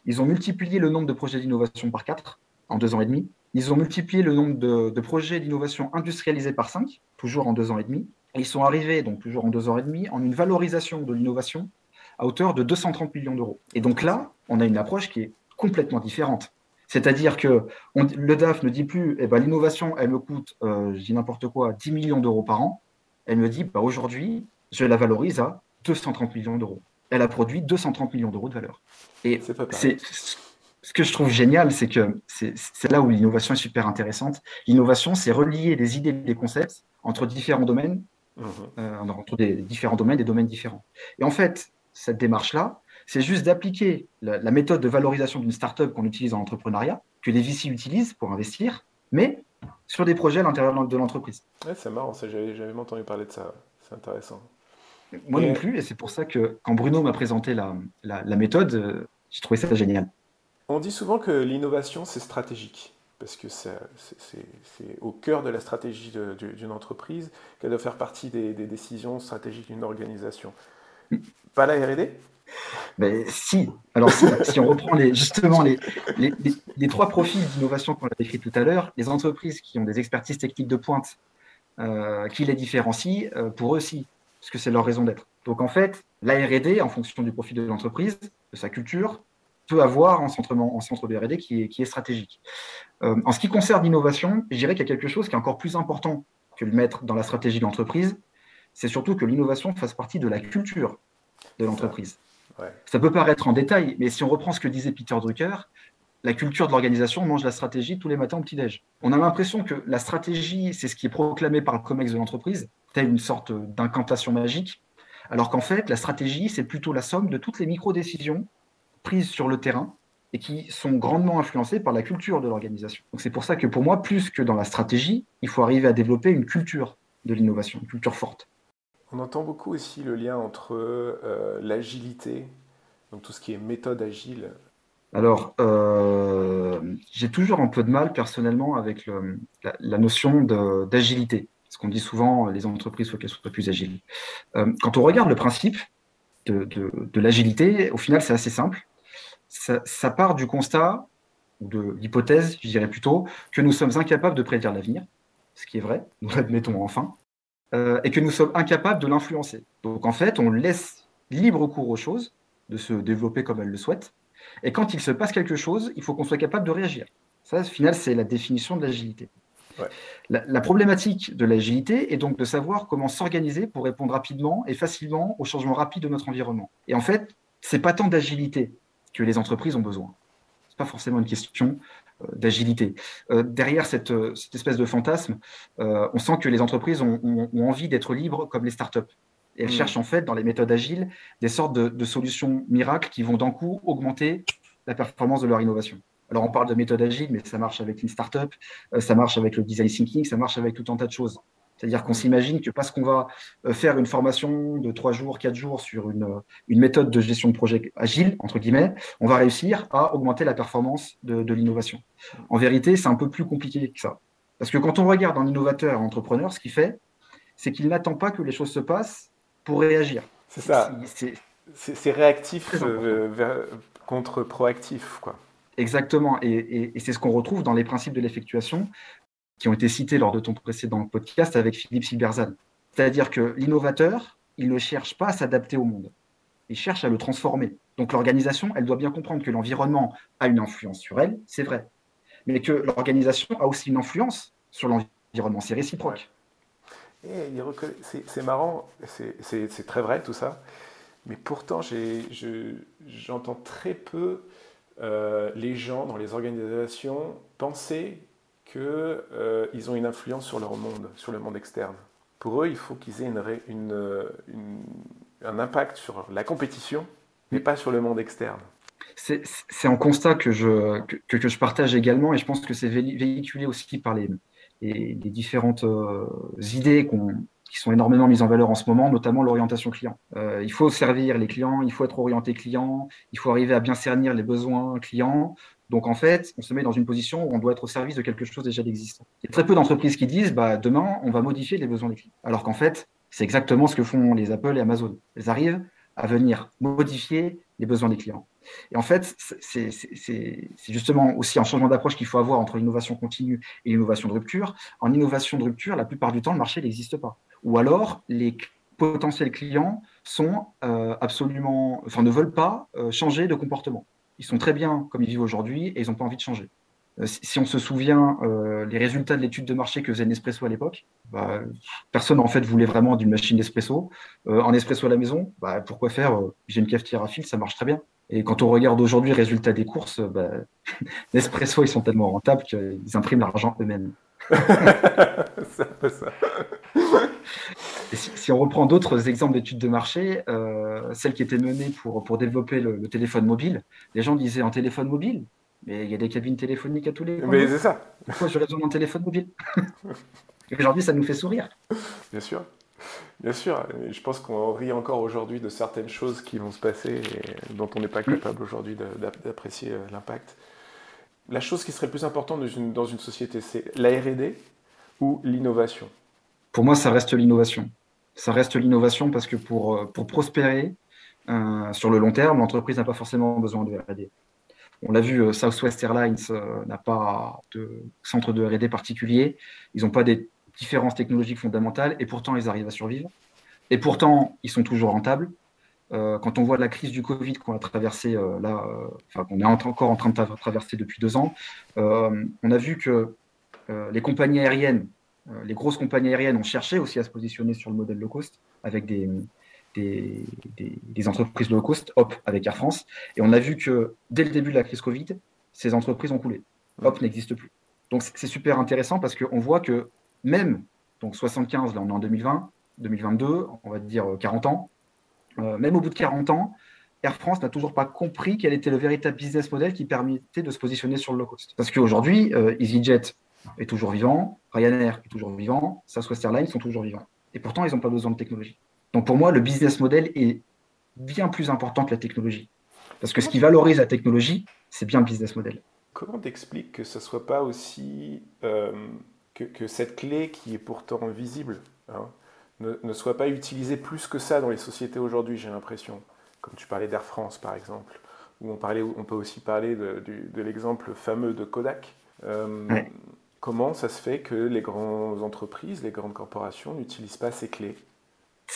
Speaker 3: Ils ont multiplié le nombre de projets d'innovation par 4 en deux ans et demi. Ils ont multiplié le nombre de, de projets d'innovation industrialisés par 5, toujours en deux ans et demi. Ils sont arrivés, donc toujours en deux ans et demi, en une valorisation de l'innovation à hauteur de 230 millions d'euros. Et donc là, on a une approche qui est complètement différente. C'est-à-dire que on, le DAF ne dit plus, eh ben, l'innovation, elle me coûte, euh, je dis n'importe quoi, 10 millions d'euros par an. Elle me dit, bah, aujourd'hui, je la valorise à 230 millions d'euros. Elle a produit 230 millions d'euros de valeur. Et c'est ce que je trouve génial, c'est que c'est là où l'innovation est super intéressante. L'innovation, c'est relier des idées, des concepts entre différents domaines, mmh. euh, entre des différents domaines, des domaines différents. Et en fait, cette démarche-là, c'est juste d'appliquer la, méthode de valorisation d'une startup qu'on utilise en entrepreneuriat, que les VC utilisent pour investir, mais sur des projets à l'intérieur de l'entreprise.
Speaker 2: Ouais, c'est marrant, j'avais jamais entendu parler de ça. C'est intéressant.
Speaker 3: Moi non plus, et c'est pour ça que quand Bruno m'a présenté la, la, méthode, euh, j'ai trouvé ça génial.
Speaker 2: On dit souvent que l'innovation, c'est stratégique, parce que c'est au cœur de la stratégie d'une entreprise qu'elle doit faire partie des, décisions stratégiques d'une organisation. Pas la RD
Speaker 3: mais si, alors si, on reprend les, justement les, les, trois profils d'innovation qu'on a décrits tout à l'heure, les entreprises qui ont des expertises techniques de pointe euh, qui les différencient, euh, pour eux aussi, parce que c'est leur raison d'être. Donc en fait, la RD, en fonction du profil de l'entreprise, de sa culture, peut avoir un centre, en centre de RD qui est, qui est stratégique. Euh, en ce qui concerne l'innovation, je dirais qu'il y a quelque chose qui est encore plus important que le mettre dans la stratégie de l'entreprise, c'est surtout que l'innovation fasse partie de la culture de l'entreprise. Ça peut paraître en détail, mais si on reprend ce que disait Peter Drucker, la culture de l'organisation mange la stratégie tous les matins au petit-déj. On a l'impression que la stratégie, c'est ce qui est proclamé par le COMEX de l'entreprise, telle une sorte d'incantation magique, alors qu'en fait, la stratégie, c'est plutôt la somme de toutes les micro-décisions prises sur le terrain et qui sont grandement influencées par la culture de l'organisation. Donc c'est pour ça que pour moi, plus que dans la stratégie, il faut arriver à développer une culture de l'innovation, une culture forte.
Speaker 2: On entend beaucoup aussi le lien entre euh, l'agilité, donc tout ce qui est méthode agile.
Speaker 3: Alors, euh, j'ai toujours un peu de mal personnellement avec la, notion d'agilité. Parce qu'on dit souvent, les entreprises, faut qu'elles soient plus agiles. Euh, quand on regarde le principe de, l'agilité, au final, c'est assez simple. Ça, ça, part du constat, de l'hypothèse, je dirais plutôt, que nous sommes incapables de prédire l'avenir, ce qui est vrai, nous l'admettons enfin. Euh, et que nous sommes incapables de l'influencer. Donc en fait, on laisse libre cours aux choses de se développer comme elles le souhaitent. Et quand il se passe quelque chose, il faut qu'on soit capable de réagir. Ça, au final, c'est la définition de l'agilité. La, problématique de l'agilité est donc de savoir comment s'organiser pour répondre rapidement et facilement aux changements rapides de notre environnement. Et en fait, c'est pas tant d'agilité que les entreprises ont besoin. C'est pas forcément une question euh, d'agilité. Euh, derrière euh, cette, espèce de fantasme, on sent que les entreprises ont, envie d'être libres comme les startups. Et elles mm. cherchent en fait, dans les méthodes agiles, des sortes de, solutions miracles qui vont d'un coup augmenter la performance de leur innovation. Alors on parle de méthode agile, mais ça marche avec une startup, ça marche avec le design thinking, ça marche avec tout un tas de choses. C'est-à-dire qu'on s'imagine que parce qu'on va euh, faire une formation de trois jours, quatre jours sur une, euh, une, méthode de gestion de projet agile, entre guillemets, on va réussir à augmenter la performance de, de l'innovation. En vérité, c'est un peu plus compliqué que ça. Parce que quand on regarde un innovateur, un entrepreneur, ce qu'il fait, c'est qu'il n'attend pas que les choses se passent pour réagir.
Speaker 2: C'est ça. C'est réactif euh, contre proactif. Quoi.
Speaker 3: Exactement. Et, et, et c'est ce qu'on retrouve dans les principes de l'effectuation qui ont été cités lors de ton précédent podcast avec Philippe Silberzan. C'est-à-dire que l'innovateur, il ne cherche pas à s'adapter au monde, il cherche à le transformer. Donc l'organisation, elle doit bien comprendre que l'environnement a une influence sur elle, c'est vrai, mais que l'organisation a aussi une influence sur l'environnement, c'est réciproque.
Speaker 2: C'est marrant, c'est très vrai tout ça, mais pourtant j'entends très peu euh, les gens dans les organisations penser qu'ils euh, ont une influence sur leur monde, sur le monde externe. Pour eux, il faut qu'ils aient un impact sur la compétition, mais pas sur le monde externe.
Speaker 3: C'est un constat que je, partage également et je pense que c'est véhiculé aussi par les, les, différentes euh, idées qui sont énormément mises en valeur en ce moment, notamment l'orientation client. Euh, il faut servir les clients, il faut être orienté client, il faut arriver à bien cernir les besoins clients. Donc en fait, on se met dans une position où on doit être au service de quelque chose déjà existant. Il y a très peu d'entreprises qui disent bah, demain, on va modifier les besoins des clients. Alors qu'en fait, c'est exactement ce que font les Apple et Amazon. Elles arrivent à venir modifier les besoins des clients. Et en fait, c'est justement aussi un changement d'approche qu'il faut avoir entre l'innovation continue et l'innovation de rupture. En innovation de rupture, la plupart du temps, le marché n'existe pas. Ou alors, les potentiels clients sont euh, absolument, enfin, ne veulent pas euh, changer de comportement. Ils sont très bien comme ils vivent aujourd'hui et ils n'ont pas envie de changer. Euh, si on se souvient euh, les résultats de l'étude de marché que faisait Nespresso à l'époque, bah, personne en fait voulait vraiment d'une machine d'espresso. Euh, en espresso à la maison, bah, pourquoi faire J'ai une cafetière à fil, ça marche très bien. Et quand on regarde aujourd'hui les résultats des courses, bah, Nespresso ils sont tellement rentables qu'ils impriment l'argent eux-mêmes. c'est un peu ça. Si, on reprend d'autres exemples d'études de marché, celle qui était menée pour, pour développer le, le téléphone mobile, les gens disaient en téléphone mobile, mais il y a des cabines téléphoniques à tous les
Speaker 2: coins. Mais c'est ça.
Speaker 3: Pourquoi j'aurais besoin d'un téléphone mobile? Aujourd'hui, ça nous fait sourire.
Speaker 2: Bien sûr. Bien sûr. Je pense qu'on rit encore aujourd'hui de certaines choses qui vont se passer et dont on n'est pas capable aujourd'hui d'apprécier euh, l'impact. La chose qui serait le plus importante dans une, société, c'est la RD ou l'innovation?
Speaker 3: Pour moi, ça reste l'innovation. Ça reste l'innovation parce que pour, euh, pour prospérer euh, sur le long terme, l'entreprise n'a pas forcément besoin de RD. On l'a vu, euh, Southwest Airlines n'a pas de centre de RD particulier. Ils n'ont pas des différences technologiques fondamentales et pourtant ils arrivent à survivre. Et pourtant, ils sont toujours rentables. Quand on voit la crise du Covid qu'on a traversée là, enfin qu'on est encore en train de traverser depuis deux ans, on a vu que les compagnies aériennes, les grosses compagnies aériennes ont cherché aussi à se positionner sur le modèle low cost avec des, des, entreprises low cost, Hop avec Air France. Et on a vu que dès le début de la crise Covid, ces entreprises ont coulé. Hop n'existe plus. Donc c'est super intéressant parce qu'on voit que même, donc 75, là on est en 2020, 2022, on va dire 40 ans, euh, même au bout de 40 ans, Air France n'a toujours pas compris quel était le véritable business model qui permettait de se positionner sur le low cost. Parce qu'aujourd'hui, euh, EasyJet est toujours vivant, Ryanair est toujours vivant, Southwest Airlines sont toujours vivants. Et pourtant, ils n'ont pas besoin de technologie. Donc pour moi, le business model est bien plus important que la technologie. Parce que ce qui valorise la technologie, c'est bien le business model.
Speaker 2: Comment t'expliques que ce ne soit pas aussi euh, que, cette clé qui est pourtant visible hein, ne, soit pas utilisée plus que ça dans les sociétés aujourd'hui, j'ai l'impression. Comme tu parlais d'Air France par exemple, ou on, parlait, on peut aussi parler de, l'exemple fameux de Kodak. Euh, comment ça se fait que les grandes entreprises, les grandes corporations n'utilisent pas ces clés?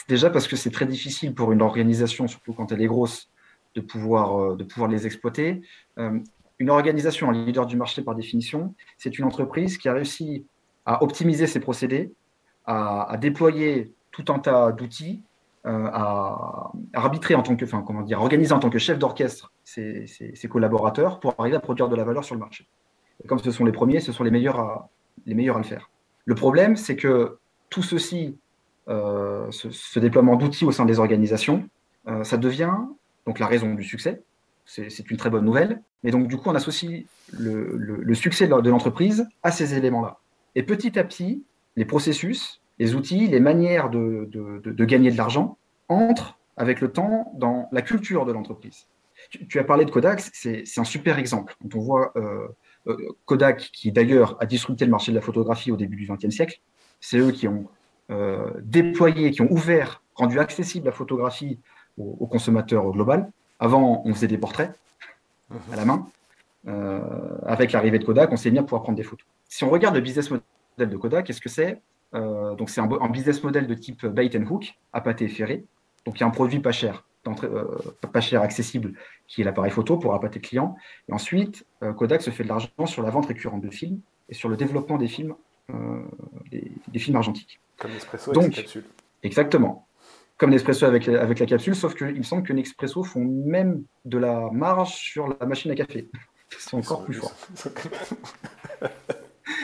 Speaker 3: Déjà parce que c'est très difficile pour une organisation, surtout quand elle est grosse, de pouvoir, euh, les exploiter. Euh, une organisation, un leader du marché par définition, c'est une entreprise qui a réussi à optimiser ses procédés, à, déployer tout un tas d'outils, euh, à, arbitrer en tant que, organiser en tant que chef d'orchestre ses, collaborateurs pour arriver à produire de la valeur sur le marché. Comme ce sont les premiers, ce sont les meilleurs à, les meilleurs à le faire. Le problème, c'est que tout ceci euh, ce, déploiement d'outils au sein des organisations, euh, ça devient donc la raison du succès. C'est une très bonne nouvelle. Mais donc, du coup, on associe le, succès de l'entreprise à ces éléments-là. Et petit à petit, les processus, les outils, les manières de, gagner de l'argent entrent avec le temps dans la culture de l'entreprise. Tu, as parlé de Kodak, c'est un super exemple. Quand on voit euh, Kodak, qui d'ailleurs a disrupté le marché de la photographie au début du XXe siècle, c'est eux qui ont euh, déployés, qui ont ouvert, rendu accessible la photographie au, consommateur global. Avant, on faisait des portraits mhm. à la main. Euh, avec l'arrivée de Kodak, on s'est mis à pouvoir prendre des photos. Si on regarde le business model de Kodak, qu'est-ce que c'est? Euh, Donc, c'est un, business model de type bait and hook, à pâté ferré. Donc, il y a un produit pas cher, pas cher accessible, qui est l'appareil photo pour appâter le client. Et ensuite, Kodak se fait de l'argent sur la vente récurrente de films et sur le développement des films, des films argentiques.
Speaker 2: Comme Nespresso avec la capsule.
Speaker 3: Exactement. Comme Nespresso avec, avec la capsule, sauf qu'il me semble que Nespresso font même de la marge sur la machine à café. Ils sont encore plus forts.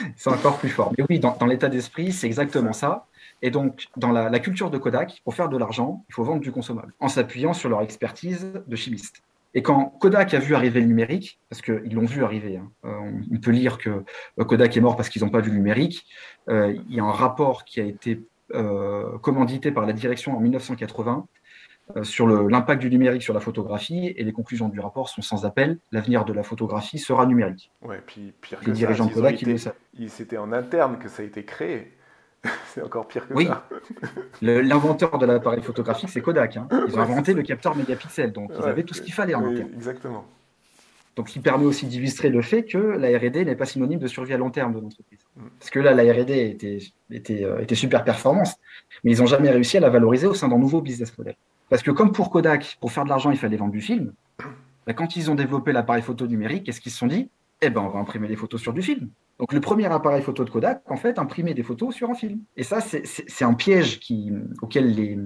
Speaker 3: Ils sont encore plus forts. Mais oui, dans, l'état d'esprit, c'est exactement ça. Et donc, dans la, culture de Kodak, pour faire de l'argent, il faut vendre du consommable, en s'appuyant sur leur expertise de chimiste. Et quand Kodak a vu arriver le numérique, parce qu'ils l'ont vu arriver, hein, euh, on peut lire que Kodak est mort parce qu'ils n'ont pas vu le numérique, il y a un rapport qui a été commandité par la direction en 1980 sur l'impact du numérique sur la photographie, et les conclusions du rapport sont sans appel. L'avenir de la photographie sera numérique.
Speaker 2: Ouais, puis pire
Speaker 3: les dirigeants de Kodak,
Speaker 2: C'était en interne que ça a été créé. c'est encore pire que ça.
Speaker 3: L'inventeur de l'appareil photographique, c'est Kodak. Hein. Ils ont inventé le capteur mégapixel, donc ils avaient tout ce qu'il fallait en interne.
Speaker 2: Exactement.
Speaker 3: Donc, ce qui permet aussi d'illustrer le fait que la R&D n'est pas synonyme de survie à long terme de l'entreprise. Mm. Parce que là, la R&D était, était, euh, était, super performance, mais ils n'ont jamais réussi à la valoriser au sein d'un nouveau business model. Parce que comme pour Kodak, pour faire de l'argent, il fallait vendre du film, bah, quand ils ont développé l'appareil photo numérique, qu'est-ce qu'ils se sont dit? Eh ben, on va imprimer des photos sur du film. Donc le premier appareil photo de Kodak, en fait, imprimait des photos sur un film. Et ça, c'est un piège auquel les,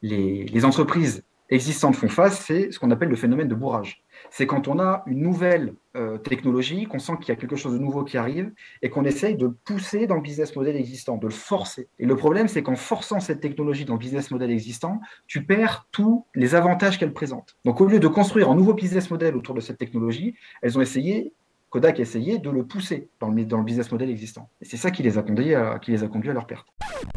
Speaker 3: les, les, entreprises existantes font face, c'est ce qu'on appelle le phénomène de bourrage. C'est quand on a une nouvelle euh, technologie, qu'on sent qu'il y a quelque chose de nouveau qui arrive et qu'on essaye de pousser dans le business model existant, de le forcer. Et le problème, c'est qu'en forçant cette technologie dans le business model existant, tu perds tous les avantages qu'elle présente. Donc au lieu de construire un nouveau business model autour de cette technologie, elles ont essayé Kodak a essayé de le pousser dans le, business model existant. Et c'est ça qui les, a conduits à, qui les a conduits à leur perte.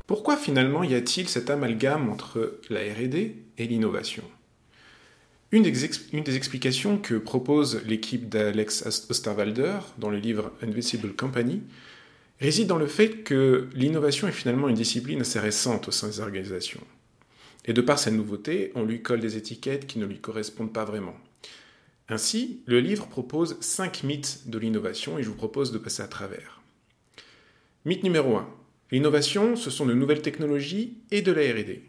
Speaker 2: Pourquoi finalement y a-t-il cet amalgame entre la RD et l'innovation? Une des, une des, explications que propose l'équipe d'Alex Osterwalder dans le livre Invisible Company réside dans le fait que l'innovation est finalement une discipline assez récente au sein des organisations. Et de par sa nouveauté, on lui colle des étiquettes qui ne lui correspondent pas vraiment. Ainsi, le livre propose cinq mythes de l'innovation et je vous propose de passer à travers. Mythe numéro 1. L'innovation, ce sont de nouvelles technologies et de la RD.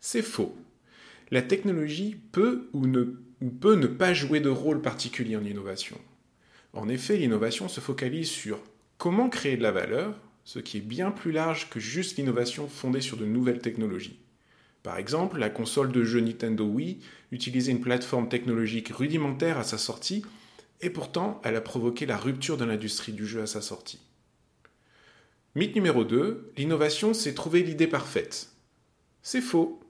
Speaker 2: C'est faux. La technologie peut ou, ne, peut ne pas jouer de rôle particulier en innovation. En effet, l'innovation se focalise sur comment créer de la valeur, ce qui est bien plus large que juste l'innovation fondée sur de nouvelles technologies. Par exemple, la console de jeu Nintendo Wii utilisait une plateforme technologique rudimentaire à sa sortie, et pourtant elle a provoqué la rupture de l'industrie du jeu à sa sortie. Mythe numéro 2, l'innovation c'est trouver l'idée parfaite. C'est faux.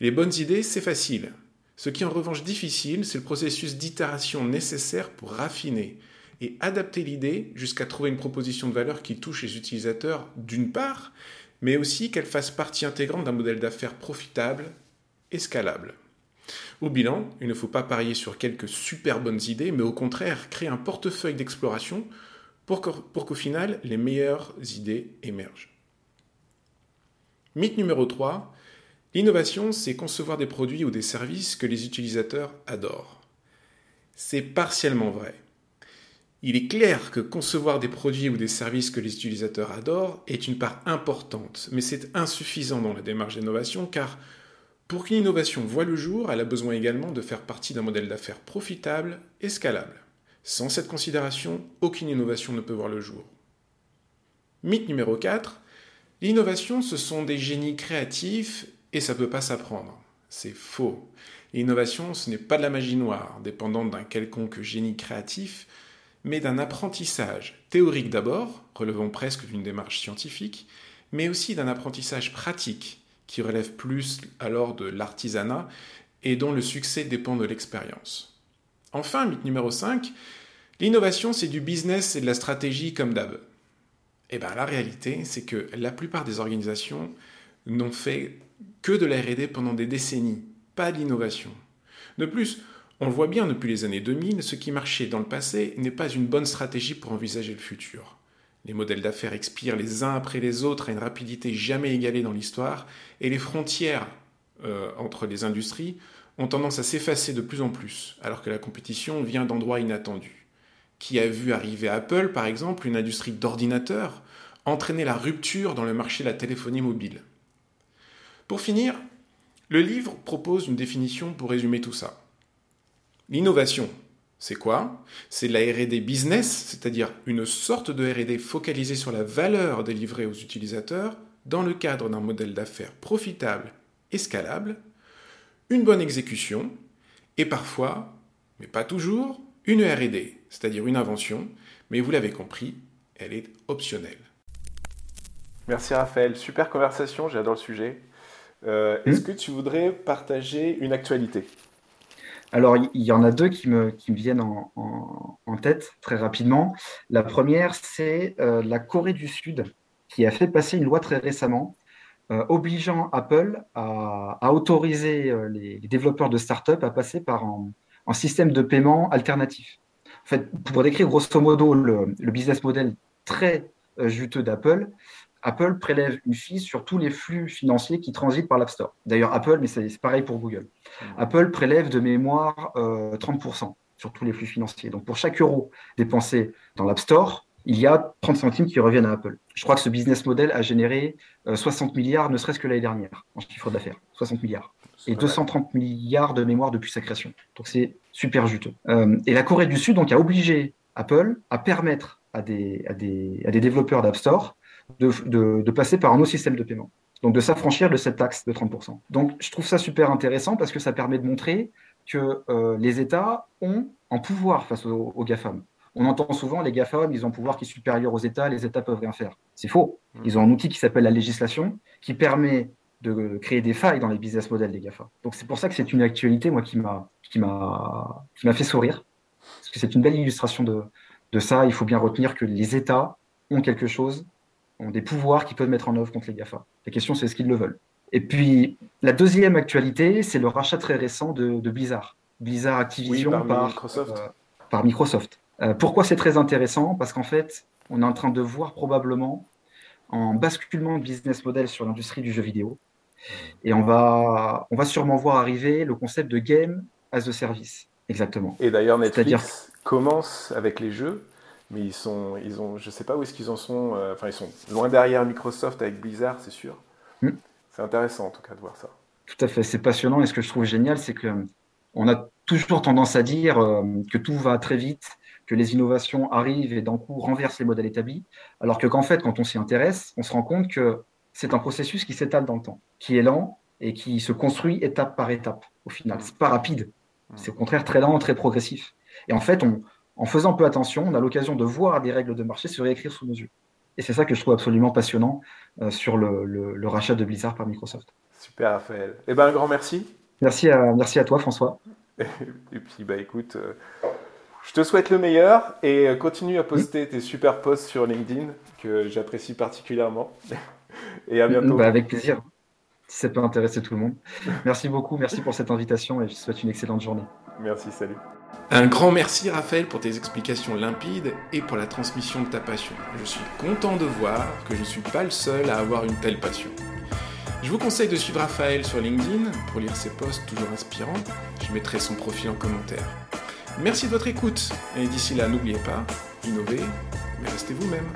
Speaker 2: Les bonnes idées, c'est facile. Ce qui est en revanche difficile, c'est le processus d'itération nécessaire pour raffiner et adapter l'idée jusqu'à trouver une proposition de valeur qui touche les utilisateurs d'une part, mais aussi qu'elle fasse partie intégrante d'un modèle d'affaires profitable et scalable. Au bilan, il ne faut pas parier sur quelques super bonnes idées, mais au contraire créer un portefeuille d'exploration pour qu'au final, les meilleures idées émergent. Mythe numéro 3, l'innovation, c'est concevoir des produits ou des services que les utilisateurs adorent. C'est partiellement vrai. Il est clair que concevoir des produits ou des services que les utilisateurs adorent est une part importante, mais c'est insuffisant dans la démarche d'innovation car pour qu'une innovation voie le jour, elle a besoin également de faire partie d'un modèle d'affaires profitable et scalable. Sans cette considération, aucune innovation ne peut voir le jour. Mythe numéro 4. L'innovation, ce sont des génies créatifs et ça ne peut pas s'apprendre. C'est faux. L'innovation, ce n'est pas de la magie noire, dépendante d'un quelconque génie créatif, mais d'un apprentissage théorique d'abord, relevant presque d'une démarche scientifique, mais aussi d'un apprentissage pratique, qui relève plus alors de l'artisanat et dont le succès dépend de l'expérience. Enfin, mythe numéro 5, l'innovation c'est du business et de la stratégie comme d'hab. Eh bien la réalité, c'est que la plupart des organisations n'ont fait que de la RD pendant des décennies, pas d'innovation. De plus, on le voit bien depuis les années 2000, ce qui marchait dans le passé n'est pas une bonne stratégie pour envisager le futur. Les modèles d'affaires expirent les uns après les autres à une rapidité jamais égalée dans l'histoire, et les frontières euh, entre les industries ont tendance à s'effacer de plus en plus, alors que la compétition vient d'endroits inattendus. Qui a vu arriver Apple, par exemple, une industrie d'ordinateurs, entraîner la rupture dans le marché de la téléphonie mobile? Pour finir, le livre propose une définition pour résumer tout ça. L'innovation, c'est quoi? C'est la RD business, c'est-à-dire une sorte de RD focalisée sur la valeur délivrée aux utilisateurs dans le cadre d'un modèle d'affaires profitable et scalable, une bonne exécution, et parfois, mais pas toujours, une RD, c'est-à-dire une invention, mais vous l'avez compris, elle est optionnelle. Merci Raphaël, super conversation, j'adore le sujet. Euh, est-ce hmm? que tu voudrais partager une actualité?
Speaker 3: Alors, il y en a deux qui me, viennent en, tête très rapidement. La première, c'est euh, la Corée du Sud qui a fait passer une loi très récemment euh, obligeant Apple à, autoriser euh, les, développeurs de start-up à passer par un, système de paiement alternatif. En fait, pour décrire grosso modo le, business model très juteux d'Apple, Apple prélève une fee sur tous les flux financiers qui transitent par l'App Store. D'ailleurs, Apple, mais c'est pareil pour Google. Mmh. Apple prélève de mémoire 30% euh, sur tous les flux financiers. Donc, pour chaque euro dépensé dans l'App Store, il y a 30 centimes qui reviennent à Apple. Je crois que ce business model a généré 60 euh, milliards, ne serait-ce que l'année dernière, en chiffre d'affaires. 60 milliards. Et 230 milliards de mémoire depuis sa création. Donc, c'est super juteux. Euh, et la Corée du Sud donc, a obligé Apple à permettre à des, à des, à des développeurs d'App Store de, passer par un autre système de paiement. Donc de s'affranchir de cette taxe de 30%. Donc je trouve ça super intéressant parce que ça permet de montrer que euh, les États ont un pouvoir face aux, GAFAM. On entend souvent les GAFAM, ils ont un pouvoir qui est supérieur aux États, les États peuvent rien faire. C'est faux. Mmh. Ils ont un outil qui s'appelle la législation qui permet de créer des failles dans les business models des GAFA. Donc c'est pour ça que c'est une actualité moi qui m'a qui m'a qui m'a fait sourire parce que c'est une belle illustration de, de ça. Il faut bien retenir que les États ont quelque chose ont des pouvoirs qui peuvent mettre en œuvre contre les GAFA. La question, c'est est-ce qu'ils le veulent? Et puis, la deuxième actualité, c'est le rachat très récent de, Blizzard. Blizzard Activision par, Microsoft. Euh, par Microsoft. Euh, pourquoi c'est très intéressant? Parce qu'en fait, on est en train de voir probablement un basculement de business model sur l'industrie du jeu vidéo. Et on va, on va sûrement voir arriver le concept de game as a service. Exactement.
Speaker 2: Et d'ailleurs, Netflix commence avec les jeux mais ils sont, ils ont, je sais pas où est-ce qu'ils en sont. Euh, enfin, ils sont loin derrière Microsoft avec Blizzard, c'est sûr. Hmm. C'est intéressant en tout cas de voir ça.
Speaker 3: Tout à fait, c'est passionnant. Et ce que je trouve génial, c'est que on a toujours tendance à dire euh, que tout va très vite, que les innovations arrivent et d'un coup renversent les modèles établis, alors que qu'en fait, quand on s'y intéresse, on se rend compte que c'est un processus qui s'étale dans le temps, qui est lent et qui se construit étape par étape. Au final, c'est pas rapide. C'est au contraire très lent, très progressif. Et en fait, on, en faisant peu attention, on a l'occasion de voir des règles de marché se réécrire sous nos yeux. Et c'est ça que je trouve absolument passionnant euh, sur le, rachat de Blizzard par Microsoft.
Speaker 2: Super, Raphaël. Eh ben, un grand merci.
Speaker 3: Merci à, merci à toi, François.
Speaker 2: Et puis, bah, écoute, euh, je te souhaite le meilleur et euh, continue à poster tes super posts sur LinkedIn que j'apprécie particulièrement. et à bientôt.
Speaker 3: Bah, avec plaisir, si ça peut intéresser tout le monde. Merci beaucoup, merci pour cette invitation et je te souhaite une excellente journée.
Speaker 2: Merci, salut. Un grand merci Raphaël pour tes explications limpides et pour la transmission de ta passion. Je suis content de voir que je ne suis pas le seul à avoir une telle passion. Je vous conseille de suivre Raphaël sur LinkedIn pour lire ses posts toujours inspirants. Je mettrai son profil en commentaire. Merci de votre écoute et d'ici là n'oubliez pas, innovez, mais restez vous-même.